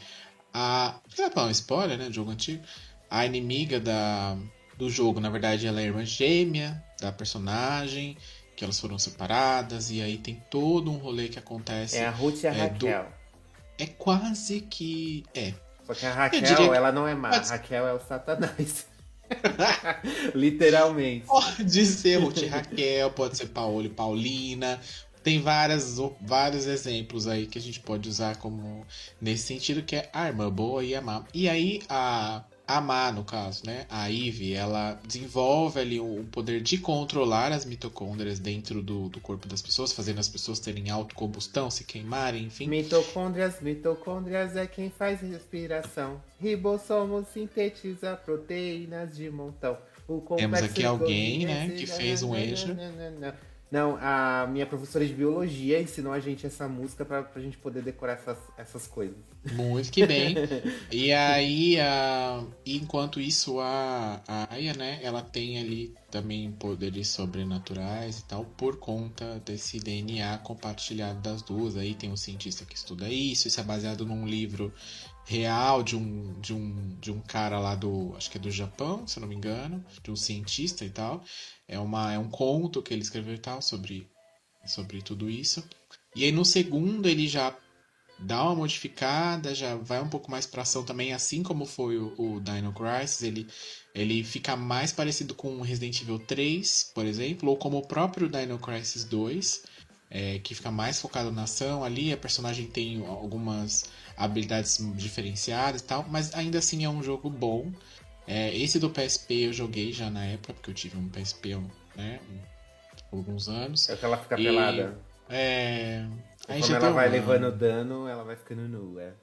a. Não é um spoiler, né? Do jogo antigo. A inimiga da, do jogo, na verdade, ela é irmã gêmea da personagem, que elas foram separadas, e aí tem todo um rolê que acontece. É a Ruth e a É, do- Raquel. É quase que. É. Só que a Raquel, que- ela não é má. A Pode- Raquel é o Satanás. Literalmente. Pode ser Ruth Raquel, pode ser Paolo e Paulina. Tem várias, vários exemplos aí que a gente pode usar como nesse sentido, que é a irmã boa e a má. E aí a, a má, no caso, né? A Eve, ela desenvolve ali o poder de controlar as mitocôndrias dentro do, do corpo das pessoas, fazendo as pessoas terem autocombustão, se queimarem, enfim. Mitocôndrias, mitocôndrias é quem faz respiração. Ribossomo sintetiza proteínas de montão. Temos aqui alguém, né, que fez um extra. Não, a minha professora de biologia ensinou a gente essa música pra, pra gente poder decorar essas, essas coisas. Muito que bem. E aí, a... enquanto isso, a, a Aya, né, ela tem ali também poderes sobrenaturais e tal, por conta desse DNA compartilhado das duas. Aí tem um cientista que estuda isso, isso é baseado num livro real de um, de um, de um cara lá do, acho que é do Japão, se não me engano, de um cientista e tal. É, uma, é um conto que ele escreveu e tal sobre, sobre tudo isso. E aí no segundo ele já dá uma modificada, já vai um pouco mais pra ação também, assim como foi o, o Dino Crisis, ele, ele fica mais parecido com Resident Evil 3, por exemplo, ou como o próprio Dino Crisis 2, é, que fica mais focado na ação ali. A personagem tem algumas habilidades diferenciadas e tal, mas ainda assim é um jogo bom. É, esse do PSP eu joguei já na época, porque eu tive um PSP né, alguns anos. É que ela fica e, pelada. É. Aí Quando ela vai uma... levando dano, ela vai ficando nua.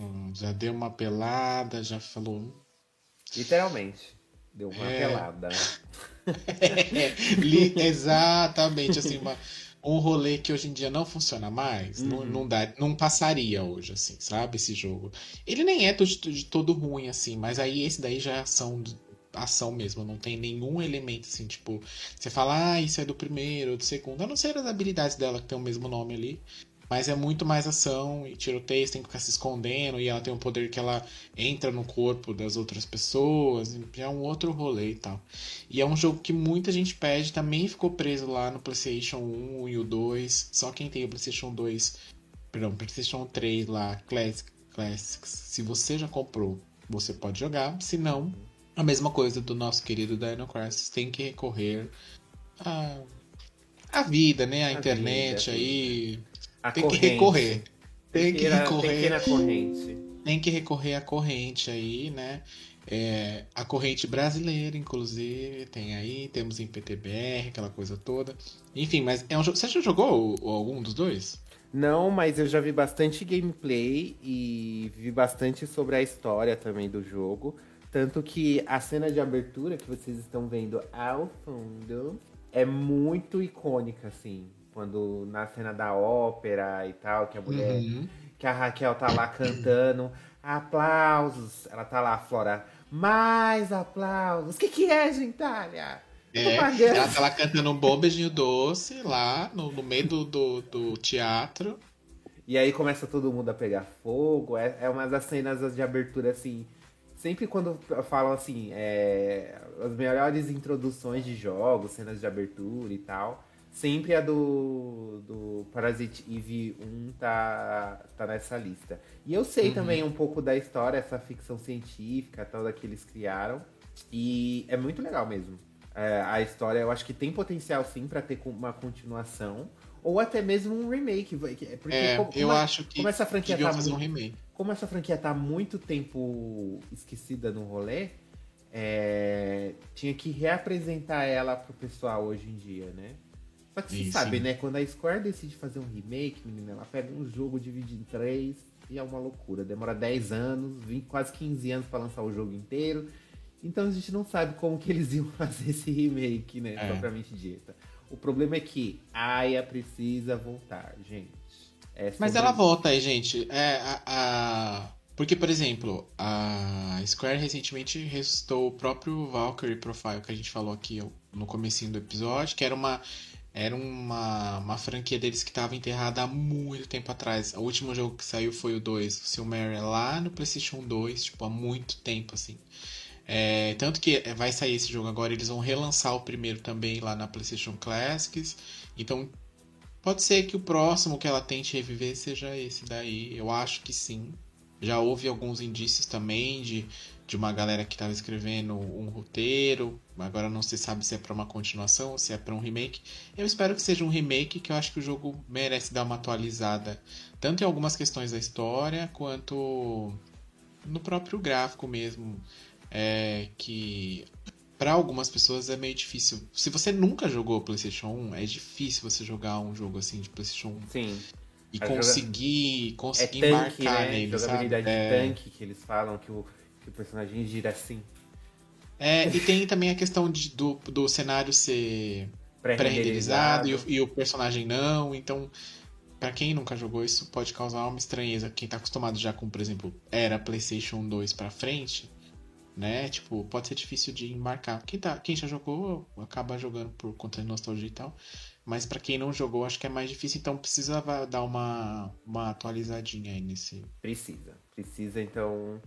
Hum, já deu uma pelada, já falou. Literalmente. Deu uma é... pelada. é, exatamente, assim, uma, um rolê que hoje em dia não funciona mais, uhum. não, não, dá, não passaria hoje, assim, sabe? Esse jogo. Ele nem é de, de todo ruim, assim, mas aí esse daí já é ação, ação mesmo, não tem nenhum elemento, assim, tipo, você fala, ah, isso é do primeiro, do segundo, a não ser as habilidades dela que tem o mesmo nome ali. Mas é muito mais ação e tiroteio, tem que ficar se escondendo e ela tem um poder que ela entra no corpo das outras pessoas, é um outro rolê e tal. E é um jogo que muita gente pede, também ficou preso lá no PlayStation 1 e o 2. Só quem tem o PlayStation 2, perdão, PlayStation 3 lá, Classic, Classics, se você já comprou, você pode jogar, se não, a mesma coisa do nosso querido Dino Crisis, tem que recorrer a a vida, né? A, a internet vida, aí. A tem corrente. que recorrer. Tem, tem que, recorrer. Tem que ir na corrente. Tem que recorrer à corrente aí, né? É, a corrente brasileira, inclusive, tem aí, temos em PTBR, aquela coisa toda. Enfim, mas é um jogo. Você já jogou algum dos dois? Não, mas eu já vi bastante gameplay e vi bastante sobre a história também do jogo. Tanto que a cena de abertura que vocês estão vendo ao fundo é muito icônica, assim. Quando na cena da ópera e tal, que a mulher. Uhum. Que a Raquel tá lá cantando. Aplausos. Ela tá lá, Flora. Mais aplausos. O que, que é, gentalha? É, ela tá lá cantando um bom beijinho doce lá no, no meio do, do, do, teatro. E aí começa todo mundo a pegar fogo. É, é uma das cenas de abertura, assim, sempre quando falam assim, é, as melhores introduções de jogos, cenas de abertura e tal, sempre a do, do Parasite Eve 1 tá, tá nessa lista. E eu sei uhum. também um pouco da história, essa ficção científica, toda que eles criaram. E é muito legal mesmo. É, a história, eu acho que tem potencial sim para ter uma continuação. Ou até mesmo um remake. Porque é, como, eu acho que como essa franquia tá fazer muito, um remake como essa franquia tá muito tempo esquecida no rolê, é, tinha que reapresentar ela pro pessoal hoje em dia, né? Só que você sabe, né? Quando a Square decide fazer um remake, menina, ela pega um jogo, divide em três e é uma loucura. Demora 10 anos, 20, quase 15 anos para lançar o jogo inteiro. Então a gente não sabe como que eles iam fazer esse remake, né? É. Propriamente dita. O problema é que Aya precisa voltar, gente. É sobre... Mas ela volta aí, gente. É, a, a, Porque, por exemplo, a Square recentemente ressuscitou o próprio Valkyrie Profile que a gente falou aqui no comecinho do episódio, que era uma era uma, uma franquia deles que estava enterrada há muito tempo atrás. O último jogo que saiu foi o 2, o Silmaria, lá no PlayStation 2, tipo, há muito tempo, assim. É, tanto que vai sair esse jogo agora, eles vão relançar o primeiro também lá na PlayStation Classics. Então Pode ser que o próximo que ela tente reviver seja esse daí. Eu acho que sim. Já houve alguns indícios também de, de uma galera que estava escrevendo um roteiro. Agora não se sabe se é para uma continuação ou se é para um remake. Eu espero que seja um remake, que eu acho que o jogo merece dar uma atualizada, tanto em algumas questões da história quanto no próprio gráfico mesmo. É, que para algumas pessoas é meio difícil. Se você nunca jogou PlayStation 1, é difícil você jogar um jogo assim de PlayStation 1. Sim. E conseguir, joga... conseguir é tanque, marcar né? nele, Jogabilidade sabe? de é... tanque que eles falam que o, que o personagem gira assim. É, e tem também a questão de, do, do cenário ser pré-renderizado pré e, e, o personagem não, então para quem nunca jogou isso pode causar uma estranheza. Quem tá acostumado já com, por exemplo, era PlayStation 2 para frente, né? Tipo, pode ser difícil de embarcar. Quem, tá, quem já jogou acaba jogando por conta de nostalgia e tal. Mas para quem não jogou, acho que é mais difícil, então precisa dar uma, uma atualizadinha aí nesse. Precisa. Precisa, então.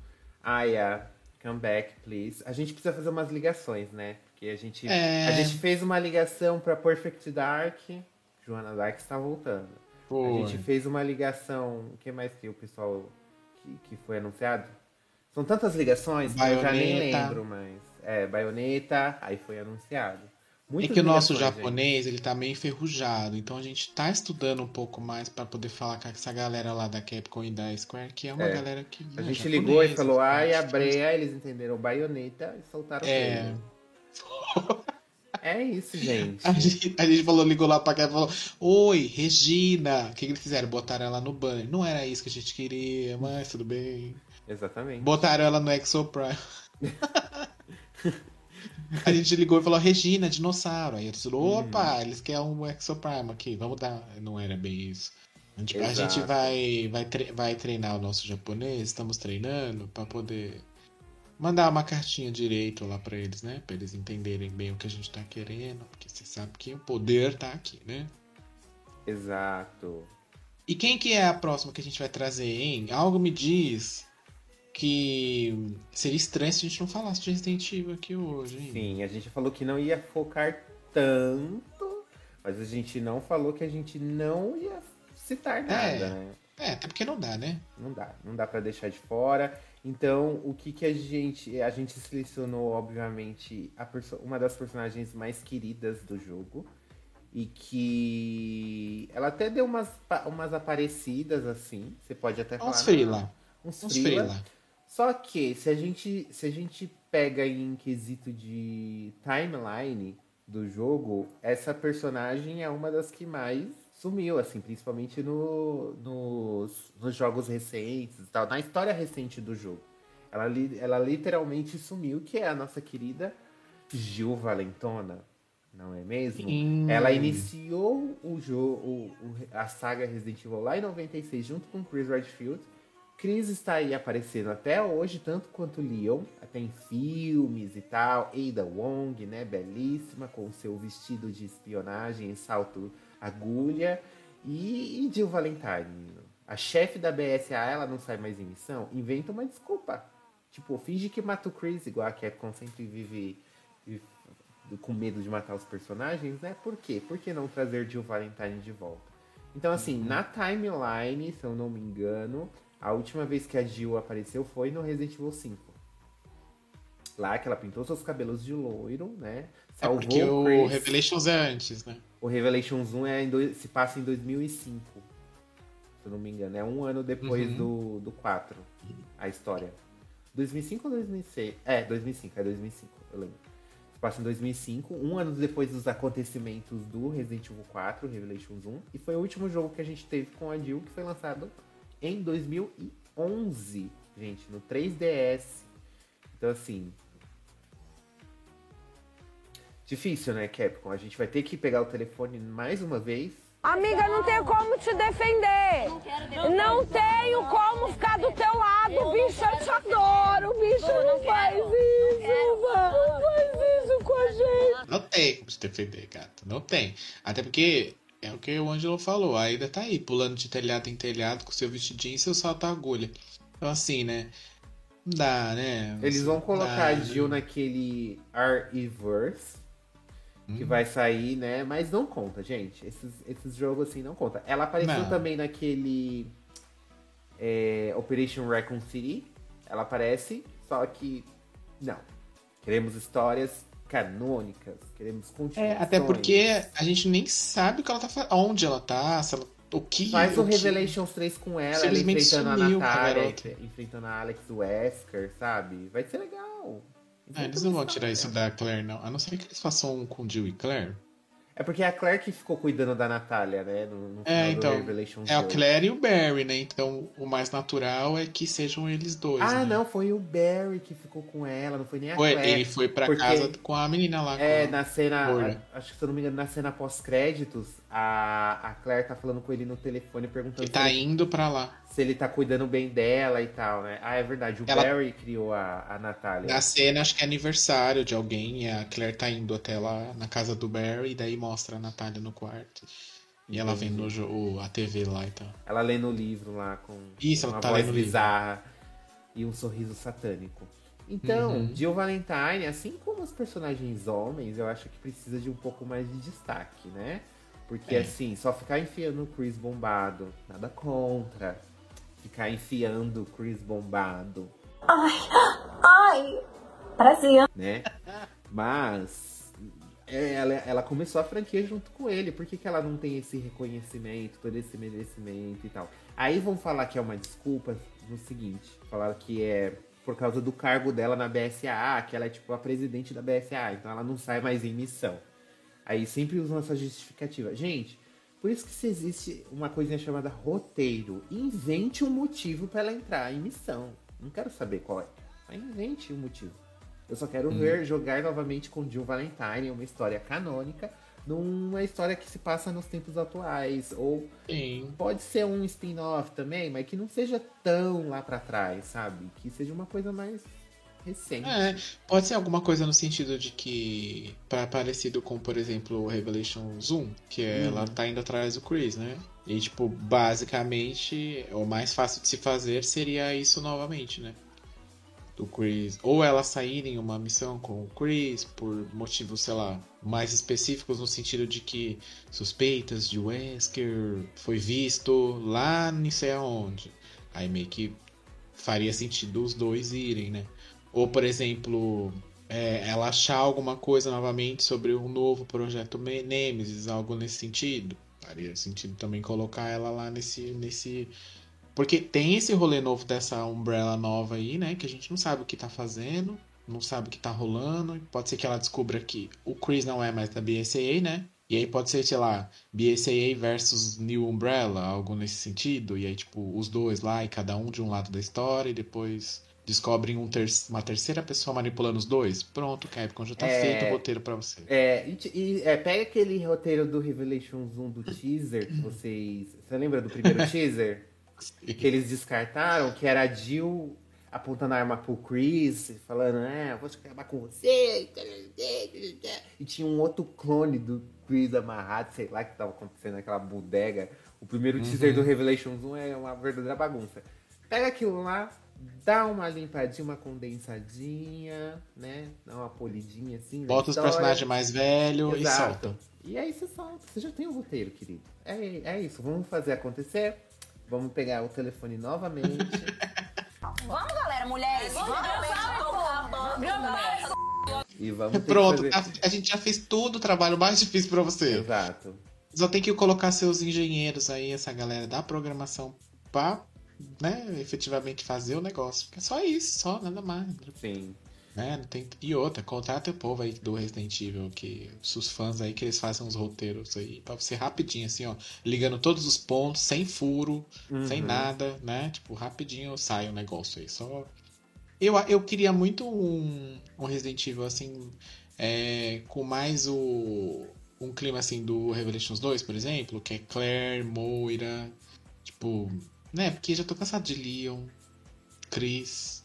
Yeah. Come back, please. A gente precisa fazer umas ligações, né? Porque a gente, é... a gente fez uma ligação para Perfect Dark. Joana Dark está voltando. A gente fez uma ligação. O que mais que o pessoal que, que foi anunciado? São tantas ligações que eu já nem lembro mais. É, baioneta, aí foi anunciado. É que o nosso japonês, gente. ele tá meio enferrujado, então a gente tá estudando um pouco mais para poder falar com essa galera lá da Capcom e da Square, que é uma é. galera que. A né, gente ligou e falou, ai, a Breia, eles entenderam baioneta e soltaram É. É isso, gente. A, gente. a gente falou, ligou lá pra cá e falou: Oi, Regina. O que, que eles fizeram? Botaram ela no banner. Não era isso que a gente queria, mas tudo bem. Exatamente. Botaram ela no Exoprime. a gente ligou e falou, Regina, dinossauro. Aí eles falou, opa, uhum. eles querem um Exoprime aqui, vamos dar. Não era bem isso. A gente, a gente vai, vai, tre vai treinar o nosso japonês, estamos treinando para poder mandar uma cartinha direito lá para eles, né? Para eles entenderem bem o que a gente tá querendo, porque você sabe que o poder tá aqui, né? Exato. E quem que é a próxima que a gente vai trazer, hein? Algo me diz que seria estranho se a gente não falasse de Resident Evil aqui hoje, hein? Sim, a gente falou que não ia focar tanto, mas a gente não falou que a gente não ia citar nada, é, né? É, até porque não dá, né? Não dá, não dá para deixar de fora. Então, o que que a gente. A gente selecionou, obviamente, uma das personagens mais queridas do jogo. E que. Ela até deu umas, umas aparecidas, assim. Você pode até falar. Uns frila. Uns, uns frila. Só que, se a, gente, se a gente pega em quesito de timeline do jogo, essa personagem é uma das que mais sumiu, assim, principalmente no, nos, nos jogos recentes e tal, na história recente do jogo. Ela, ela literalmente sumiu, que é a nossa querida Gil Valentona, não é mesmo? Hum. Ela iniciou o jogo, a saga Resident Evil lá em 96, junto com Chris Redfield. Chris está aí aparecendo até hoje, tanto quanto Leon, até em filmes e tal. Ada Wong, né, belíssima, com seu vestido de espionagem e salto agulha. E, e Jill Valentine, a chefe da BSA, ela não sai mais em missão, inventa uma desculpa. Tipo, finge que mata o Chris, igual a Capcom sempre vive, vive com medo de matar os personagens, né? Por quê? Por que não trazer Jill Valentine de volta? Então, assim, uhum. na timeline, se eu não me engano, a última vez que a Jill apareceu foi no Resident Evil 5. Lá que ela pintou seus cabelos de loiro, né? É Salvou é porque o, o Revelations é antes, né? O Revelations 1 é do... se passa em 2005. Se eu não me engano. É um ano depois uhum. do, do 4. A história. 2005 ou 2006? É, 2005. É 2005, eu lembro. Se passa em 2005. Um ano depois dos acontecimentos do Resident Evil 4, Revelations 1. E foi o último jogo que a gente teve com a Jill, que foi lançado em 2011. Gente, no 3DS. Então, assim, Difícil, né, Capcom? A gente vai ter que pegar o telefone mais uma vez. Amiga, não tenho como te defender. Não, tenho como ficar do teu lado, bicho. Eu te adoro, bicho. Não, faz isso, não faz isso com a gente. Não tem como te defender, gato. Não tem. Até porque é o que o Ângelo falou. A Aida tá aí, pulando de telhado em telhado com seu vestidinho e seu salto agulha. Então, assim, né? Dá, né? Eles vão colocar dá, a Jill né? naquele R-Verse que vai sair, né? Mas não conta, gente. Esses, esses jogos assim não conta. Ela apareceu não. também naquele é, Operation Raccoon City. Ela aparece, só que não. Queremos histórias canônicas, queremos continuar. É, até porque a gente nem sabe que ela tá onde ela tá, se ela, o que. Faz o, o Revelations que... 3 com ela, ela enfrentando a Natália, enfrentando a Alex Wesker, sabe? Vai ser legal. Ah, eles não vão tirar isso da Claire, não. A não ser que eles façam um com Jill e Claire. É porque é a Claire que ficou cuidando da Natália, né? No, no é, então. É a Claire e o Barry, né? Então o mais natural é que sejam eles dois. Ah, né? não, foi o Barry que ficou com ela, não foi nem a foi, Claire. Ele foi pra porque... casa com a menina lá. É, na cena. A, acho que se eu não me engano, na cena pós-créditos, a, a Claire tá falando com ele no telefone perguntando. Ele tá indo pra lá. Se ele tá cuidando bem dela e tal, né? Ah, é verdade. O ela... Barry criou a, a Natália. Na cena, acho que é aniversário de alguém e a Claire tá indo até lá na casa do Barry e daí mostra a Natália no quarto. E ela vendo o, a TV lá e tal. Ela lê no livro lá com Isso, uma tá voz bizarra e um sorriso satânico. Então, uhum. Jill Valentine, assim como os personagens homens, eu acho que precisa de um pouco mais de destaque, né? Porque é. assim, só ficar enfiando o Chris bombado, nada contra. Ficar enfiando o Chris bombado. Ai, ai, prazer. Né? Mas é, ela, ela começou a franquia junto com ele. Por que, que ela não tem esse reconhecimento, todo esse merecimento e tal? Aí vão falar que é uma desculpa no seguinte: falaram que é por causa do cargo dela na BSAA, que ela é tipo a presidente da BSAA, então ela não sai mais em missão. Aí sempre usam essa justificativa. Gente, por isso que se existe uma coisinha chamada roteiro. Invente um motivo para ela entrar em missão. Não quero saber qual é. Mas invente um motivo. Eu só quero hum. ver jogar novamente com Jill Valentine, uma história canônica, numa história que se passa nos tempos atuais. Ou Sim. pode ser um spin-off também, mas que não seja tão lá para trás, sabe? Que seja uma coisa mais recente. É, pode ser alguma coisa no sentido de que. Pra, parecido com, por exemplo, o Revelation Zoom, que é, ela uhum. tá indo atrás do Chris, né? E, tipo, basicamente, o mais fácil de se fazer seria isso novamente, né? do Chris, ou ela sair em uma missão com o Chris por motivos, sei lá, mais específicos no sentido de que suspeitas de Wesker foi visto lá não sei aonde. Aí meio que faria sentido os dois irem, né? Ou, por exemplo, é, ela achar alguma coisa novamente sobre um novo projeto Nemesis, algo nesse sentido. Faria sentido também colocar ela lá nesse, nesse porque tem esse rolê novo dessa Umbrella nova aí, né? Que a gente não sabe o que tá fazendo, não sabe o que tá rolando. Pode ser que ela descubra que o Chris não é mais da BSAA, né? E aí pode ser, sei lá, BSAA versus New Umbrella, algo nesse sentido. E aí, tipo, os dois lá e cada um de um lado da história e depois descobrem um ter uma terceira pessoa manipulando os dois. Pronto, Capcom, já tá é... feito o roteiro pra você. É, e, e é, pega aquele roteiro do Revelations 1 do teaser que vocês... Você lembra do primeiro teaser? que eles descartaram, que era a Jill apontando a arma pro Chris, falando, é, vou acabar com você. E tinha um outro clone do Chris amarrado, sei lá, que tava acontecendo naquela bodega. O primeiro uhum. teaser do Revelations 1 é uma verdadeira bagunça. Pega aquilo lá, dá uma limpadinha, uma condensadinha, né? Dá uma polidinha assim. Bota os personagens mais velhos e solta. E aí você solta. Você já tem o um roteiro, querido. É, é isso. Vamos fazer acontecer. Vamos pegar o telefone novamente. vamos, galera, mulheres. Vamos, vamos, E vamos Pronto, fazer... a, a, gente já fez todo o trabalho mais difícil para você. Exato. Só tem que colocar seus engenheiros aí, essa galera da programação, pra né, efetivamente fazer o negócio. É só isso, só, nada mais. Sim. Né? Tem... E outra, contrata o povo aí do Resident Evil, que os fãs aí que eles fazem uns roteiros aí pra você rapidinho, assim, ó, ligando todos os pontos, sem furo, uhum. sem nada, né? Tipo, rapidinho sai o negócio aí. Só. Eu, eu queria muito um, um Resident Evil assim, é, com mais o. Um clima assim do Revelations 2, por exemplo, que é Claire, Moira, tipo, né? Porque já tô cansado de Leon, Chris,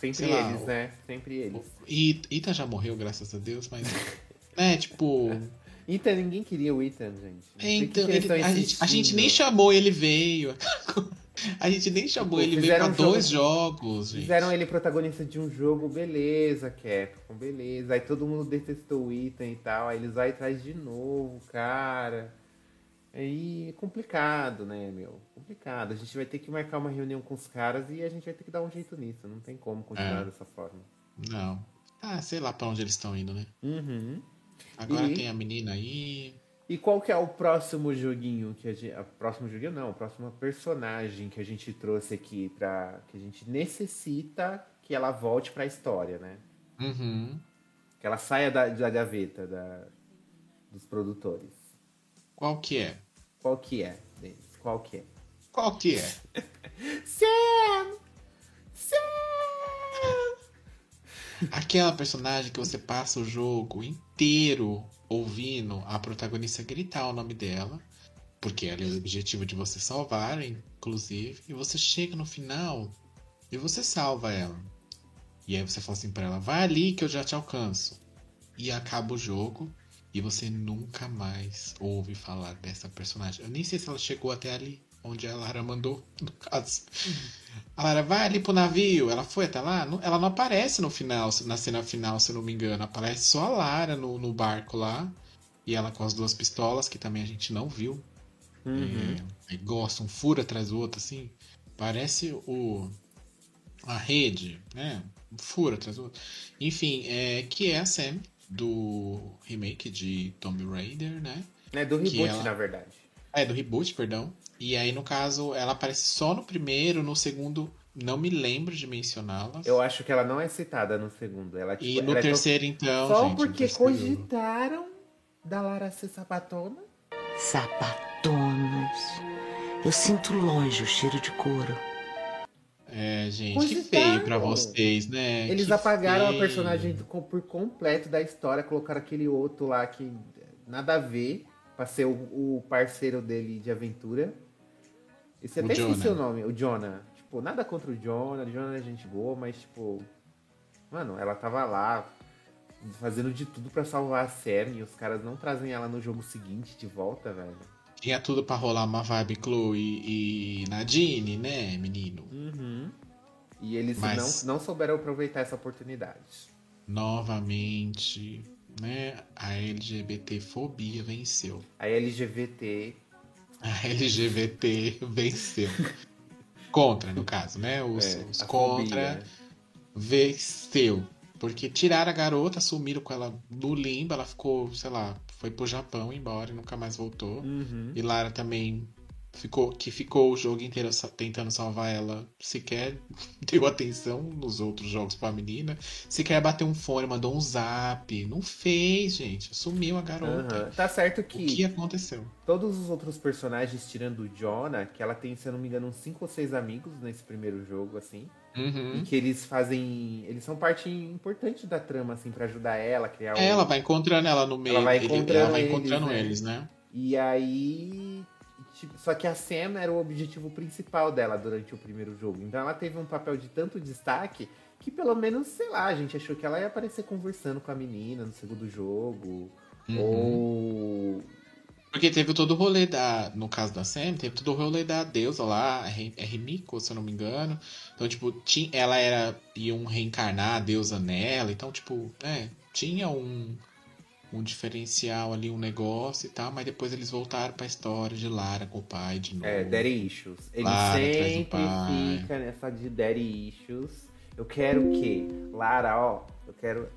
Sempre eles, lá, né? Sempre eles. E Ethan já morreu, graças a Deus, mas. né, tipo. Ethan, ninguém queria o Ethan, gente. Então, ele, a, gente, a, gente, nem chamou, ele veio. A gente nem chamou, ele veio pra dois jogo, jogos, gente. Fizeram ele protagonista de um jogo, beleza, Capcom, beleza. Aí todo mundo detestou o Ethan e tal. Aí eles vão atrás de novo, cara. Aí é complicado, né, meu? Complicado. A gente vai ter que marcar uma reunião com os caras e a gente vai ter que dar um jeito nisso. Não tem como continuar é. dessa forma. Não. Ah, sei lá pra onde eles estão indo, né? Uhum. Agora e... tem a menina aí. E qual que é o próximo joguinho que a gente. A próximo joguinho não, o próximo personagem que a gente trouxe aqui pra. que a gente necessita que ela volte pra história, né? Uhum. Que ela saia da, da gaveta da, dos produtores. Qual que é? Qual que é, Denis? Qual que é? Qual que é? Sam! Sam! Aquela personagem que você passa o jogo inteiro ouvindo a protagonista gritar o nome dela, porque ela é o objetivo de você salvar, inclusive, e você chega no final e você salva ela. E aí você fala assim pra ela, vai ali que eu já te alcanço. E acaba o jogo e você nunca mais ouve falar dessa personagem. Eu nem sei se ela chegou até ali, onde a Lara mandou, no caso. A Lara vai ali pro navio, ela foi até lá? Ela não aparece no final, na cena final, se eu não me engano. Aparece só a Lara no, no barco lá. E ela com as duas pistolas, que também a gente não viu. Uhum. É, gosta, um furo atrás do outro, assim. Parece o. A rede, né? Um furo atrás do outro. Enfim, é, que é a Sam do remake de Tomb Raider, né? É do reboot, ela- na verdade. É, do reboot, perdão. E aí, no caso, ela aparece só no primeiro, no segundo, não me lembro de mencioná-la. Eu acho que ela não é citada no segundo. Ela, tipo, E no ela é terceiro, então, Só gente, porque cogitaram da Lara ser sapatona. Sapatonos. Eu sinto longe o cheiro de couro. É, gente, que Cogitaram. feio pra vocês, né? Eles Que apagaram a feio. personagem do- com- por completo da história, colocaram aquele outro lá que nada a ver, pra ser o, o parceiro dele de aventura. Esse O até esqueci o nome, o Jonah. Tipo, nada contra o Jonah, o Jonah é gente boa, mas tipo. Mano, ela tava lá fazendo de tudo pra salvar a Sam e os caras não trazem ela no jogo seguinte de volta, velho. Tinha tudo pra rolar uma vibe Chloe e Nadine, né, menino? Uhum. E eles Mas- não, não souberam aproveitar essa oportunidade. Novamente, né? A LGBT-fobia venceu. A LGBT A LGBT venceu. Contra, no caso, né? Os, É, os contra fobia, venceu. Porque tiraram a garota, sumiram com ela no limbo, ela ficou, sei lá, foi pro Japão embora e nunca mais voltou. Uhum. E Lara também ficou, que ficou o jogo inteiro tentando salvar ela, sequer deu atenção nos outros jogos pra menina, sequer bateu um fone, mandou um zap, não fez, gente, sumiu a garota. Aham. Tá certo O que, que aconteceu? todos os outros personagens, tirando o Jonah, que ela tem, se eu não me engano, uns 5 ou 6 amigos nesse primeiro jogo, assim. Uhum. E que eles fazem. Eles são parte importante da trama, assim, pra ajudar ela a criar um- Ela vai encontrando ela no meio, Ela vai ele- encontrando ela vai eles, encontrando né? eles, né? E aí. Tipo, só que a Sam era o objetivo principal dela durante o primeiro jogo. Então ela teve um papel de tanto destaque que pelo menos, sei lá, a gente achou que ela ia aparecer conversando com a menina no segundo jogo. Uhum. Ou. Porque teve todo o rolê da. No caso da Sam, teve todo o rolê da deusa lá, é se eu não me engano. Então, tipo, tinha, ela era. iam reencarnar a deusa nela. Então, tipo, é, tinha um. Um diferencial ali, um negócio e tal, mas depois eles voltaram pra história de Lara com o pai de novo. É, Daddy Issues. Ele Lara sempre fica nessa de Daddy Issues. Eu quero que, Lara, ó, eu quero.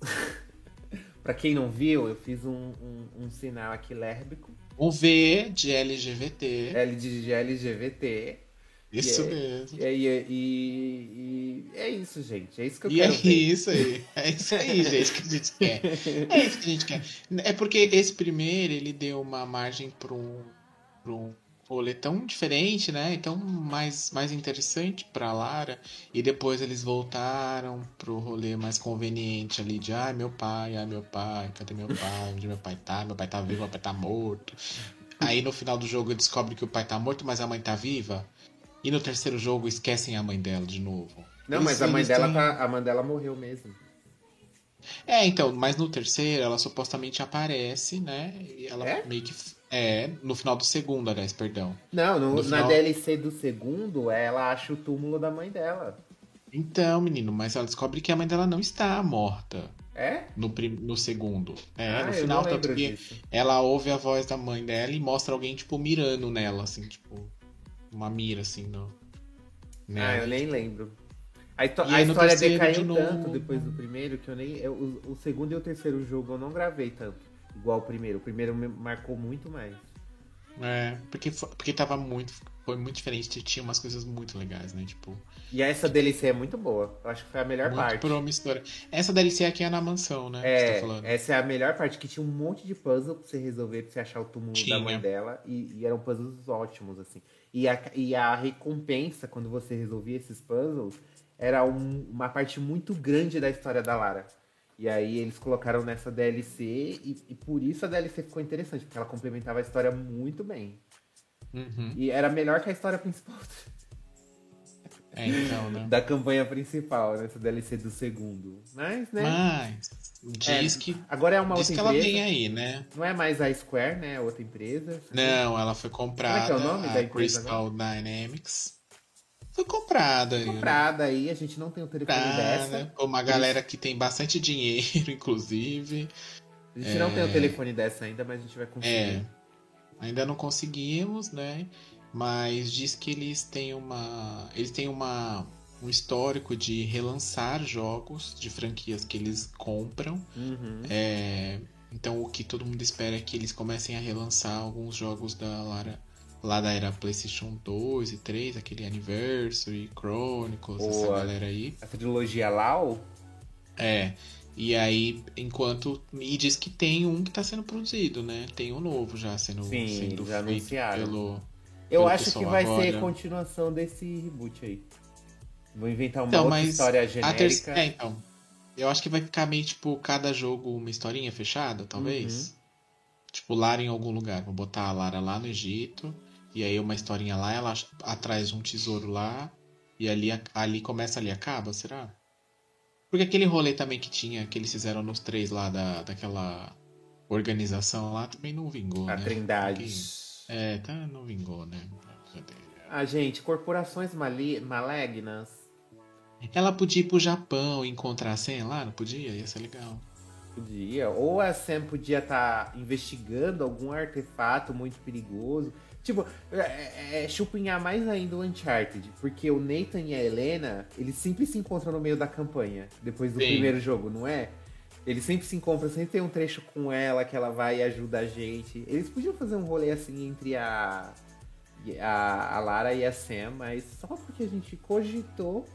pra quem não viu, eu fiz um, um, um sinal aqui lérbico. Um V de LGBT. L de LGBT. Isso é- mesmo. E, e, e- e é isso, gente. É isso que eu E é quero ver. isso aí. É isso aí, gente, que a gente quer. É isso que a gente quer. É porque esse primeiro, ele deu uma margem para um, pra um rolê tão diferente, né? Então, mais, mais interessante pra Lara. E depois eles voltaram pro rolê mais conveniente ali de ai, meu pai, ai, meu pai, cadê meu pai? Onde meu pai tá? Meu pai tá vivo, meu pai tá morto. Aí no final do jogo descobre que o pai tá morto, mas a mãe tá viva. E no terceiro jogo esquecem a mãe dela de novo. Não, Eles- mas a mãe dela têm- tá. A mãe dela morreu mesmo. É, então, mas no terceiro ela supostamente aparece, né? E ela É? meio que. É, no final do segundo, aliás, perdão. Não, no- No na final- DLC do segundo, ela acha o túmulo da mãe dela. Então, menino, mas ela descobre que a mãe dela não está morta É? no, prim- no segundo. É, ah, no final, tanto que disso. ela ouve a voz da mãe dela e mostra alguém, tipo, mirando nela, assim, tipo, uma mira, assim, no. Ah, nela. eu nem lembro. A, a história decaiu de novo- tanto depois do primeiro que eu nem. eu- o, o segundo e o terceiro jogo eu não gravei tanto. Igual o primeiro. O primeiro me marcou muito mais. É, porque, porque tava muito. Foi muito diferente, tinha umas coisas muito legais, né? Tipo, E essa DLC é muito boa. Eu acho que foi a melhor muito parte. promissora. Essa DLC aqui é na mansão, né? que você É, tá essa é a melhor parte, que tinha um monte de puzzle pra você resolver, pra você achar o túmulo Tinha. da mãe dela. E, e eram puzzles ótimos, assim. E a, e a recompensa, quando você resolvia esses puzzles, era um- uma parte muito grande da história da Lara. E aí eles colocaram nessa DLC, e, e por isso a DLC ficou interessante, porque ela complementava a história muito bem. Uhum. E era melhor que a história principal É, então, né? da campanha principal, nessa DLC do segundo. Mas, né? Mas diz É, que Agora é uma diz outra que ela empresa. vem aí, né? Não é mais a Square, né? É outra empresa. Não, ela foi comprada. Como é que é o nome da empresa Crystal Dynamics. Foi comprada aí. né? comprada aí, a gente não tem o telefone dessa. Comprada, por uma galera que tem bastante dinheiro, inclusive. A gente não tem o telefone dessa ainda, mas a gente vai conseguir. É. Ainda não conseguimos, né? Mas diz que eles têm uma. Eles têm uma. um histórico de relançar jogos de franquias que eles compram. Uhum. É, então o que todo mundo espera é que eles comecem a relançar alguns jogos da Lara, lá da era PlayStation 2 e 3, aquele Anniversary, Chronicles, essa Boa. galera aí. A trilogia Lau? É. E aí, enquanto. E diz que tem um que tá sendo produzido, né? Tem um novo já sendo, Sim, sendo já feito anunciaram. pelo. Eu acho que pessoal vai agora. ser continuação desse reboot aí. Vou inventar uma Então, outra história genérica. terceira. É, então. Eu acho que vai ficar meio, tipo, cada jogo uma historinha fechada, talvez. Uhum. Tipo, Lara em algum lugar. Vou botar a Lara lá no Egito. E aí uma historinha lá, ela atrás um tesouro lá. E ali, ali começa ali acaba, será? Porque aquele rolê também que tinha, que eles fizeram nos três lá da, daquela organização lá, também não vingou, A né? Trindade. Porque- É, tá, não vingou, né? Ah, gente, corporações mali- malignas. Ela podia ir pro Japão e encontrar a Sen lá, não podia? Ia ser legal. Podia. Ou a Sam podia estar investigando algum artefato muito perigoso. Tipo, é, é chupinhar mais ainda o Uncharted. Porque o Nathan e a Helena, eles sempre se encontram no meio da campanha. Depois do Sim. primeiro jogo, não é? Eles sempre se encontram, sempre tem um trecho com ela que ela vai e ajuda a gente. Eles podiam fazer um rolê assim entre a, a, a Lara e a Sam, mas só porque a gente cogitou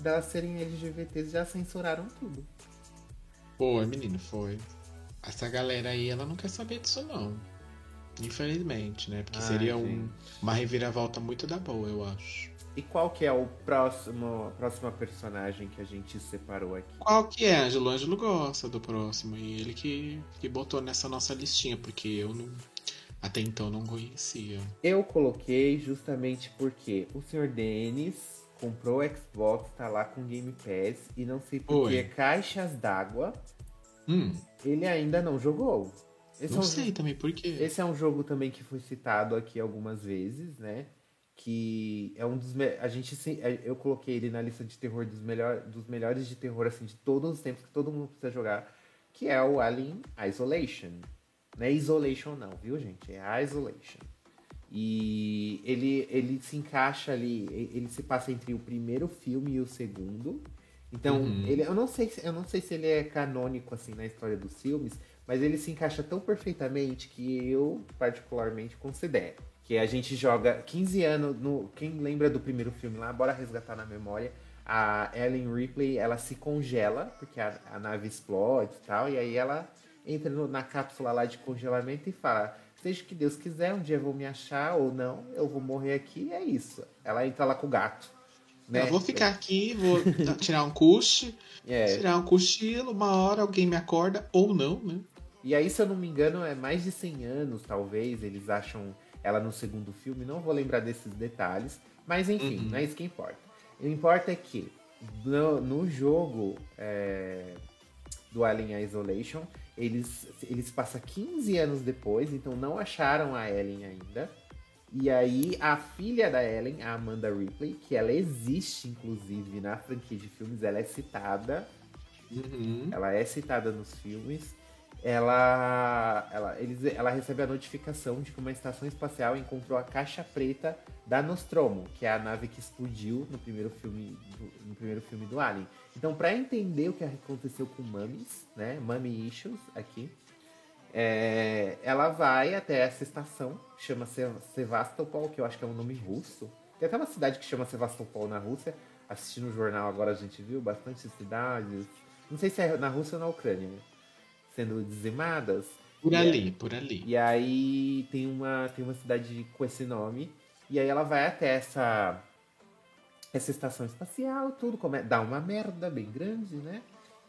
delas serem LGBTs já censuraram tudo. Pô, menino, foi. Essa galera aí, ela não quer saber disso, não. Infelizmente, né? Porque Ai, seria um, uma reviravolta muito da boa, eu acho. E qual que é o próximo, a próxima personagem que a gente separou aqui? Qual que é, Ângelo? O Ângelo gosta do próximo. E ele que, que botou nessa nossa listinha, porque eu não. Até então não conhecia. Eu coloquei justamente porque o Sr. Denis comprou o Xbox, tá lá com Game Pass e não sei por Oi. que caixas d'água Hum, ele ainda não jogou. Esse, não é um, sei também por quê. esse é um jogo também que foi citado aqui algumas vezes, né? Que é um dos. A gente se- Eu coloquei ele na lista de terror dos, melhor, dos melhores de terror, assim, de todos os tempos que todo mundo precisa jogar. Que é o Alien Isolation. Não é Isolation, não, viu, gente? É Isolation. E ele, ele se encaixa ali, ele se passa entre o primeiro filme e o segundo. Então, Uhum. ele, eu, não sei se, eu não sei se ele é canônico assim na história dos filmes, mas ele se encaixa tão perfeitamente que eu particularmente considero. Que a gente joga 15 anos no. Quem lembra do primeiro filme lá, bora resgatar na memória. A Ellen Ripley, ela se congela, porque a, a nave explode e tal, e aí ela entra no- na cápsula lá de congelamento e fala: Seja o que Deus quiser, um dia eu vou me achar ou não, eu vou morrer aqui, é isso. Ela entra lá com o gato. Né? Eu vou ficar aqui, vou tirar um coche, É, tirar um cochilo, uma hora alguém me acorda, ou não, né? E aí, se eu não me engano, é mais de 100 anos, talvez, eles acham ela no segundo filme. Não vou lembrar desses detalhes. Mas enfim, Uhum. não é isso que importa. O que importa é que no, no jogo é, do Alien Isolation, eles, eles passam 15 anos depois, então não acharam a Ellen ainda. E aí, a filha da Ellen, a Amanda Ripley, que ela existe, inclusive, na franquia de filmes, ela é citada Uhum. ela é citada nos filmes. Ela, ela, eles, ela recebe a notificação de que uma estação espacial encontrou a caixa preta da Nostromo, que é a nave que explodiu no primeiro filme do, no primeiro filme do Alien. Então, para entender o que aconteceu com Mummies, né, Mummy Issues aqui, é, ela vai até essa estação, chama Se- Sevastopol, que eu acho que é um nome russo. Tem até uma cidade que chama Sevastopol na Rússia. Assistindo o jornal agora a gente viu bastante cidades. Não sei se é na Rússia ou na Ucrânia, né? Sendo dizimadas. Por ali, por ali. E aí tem uma, tem uma cidade com esse nome. E aí ela vai até essa, essa estação espacial, tudo come, dá uma merda bem grande, né?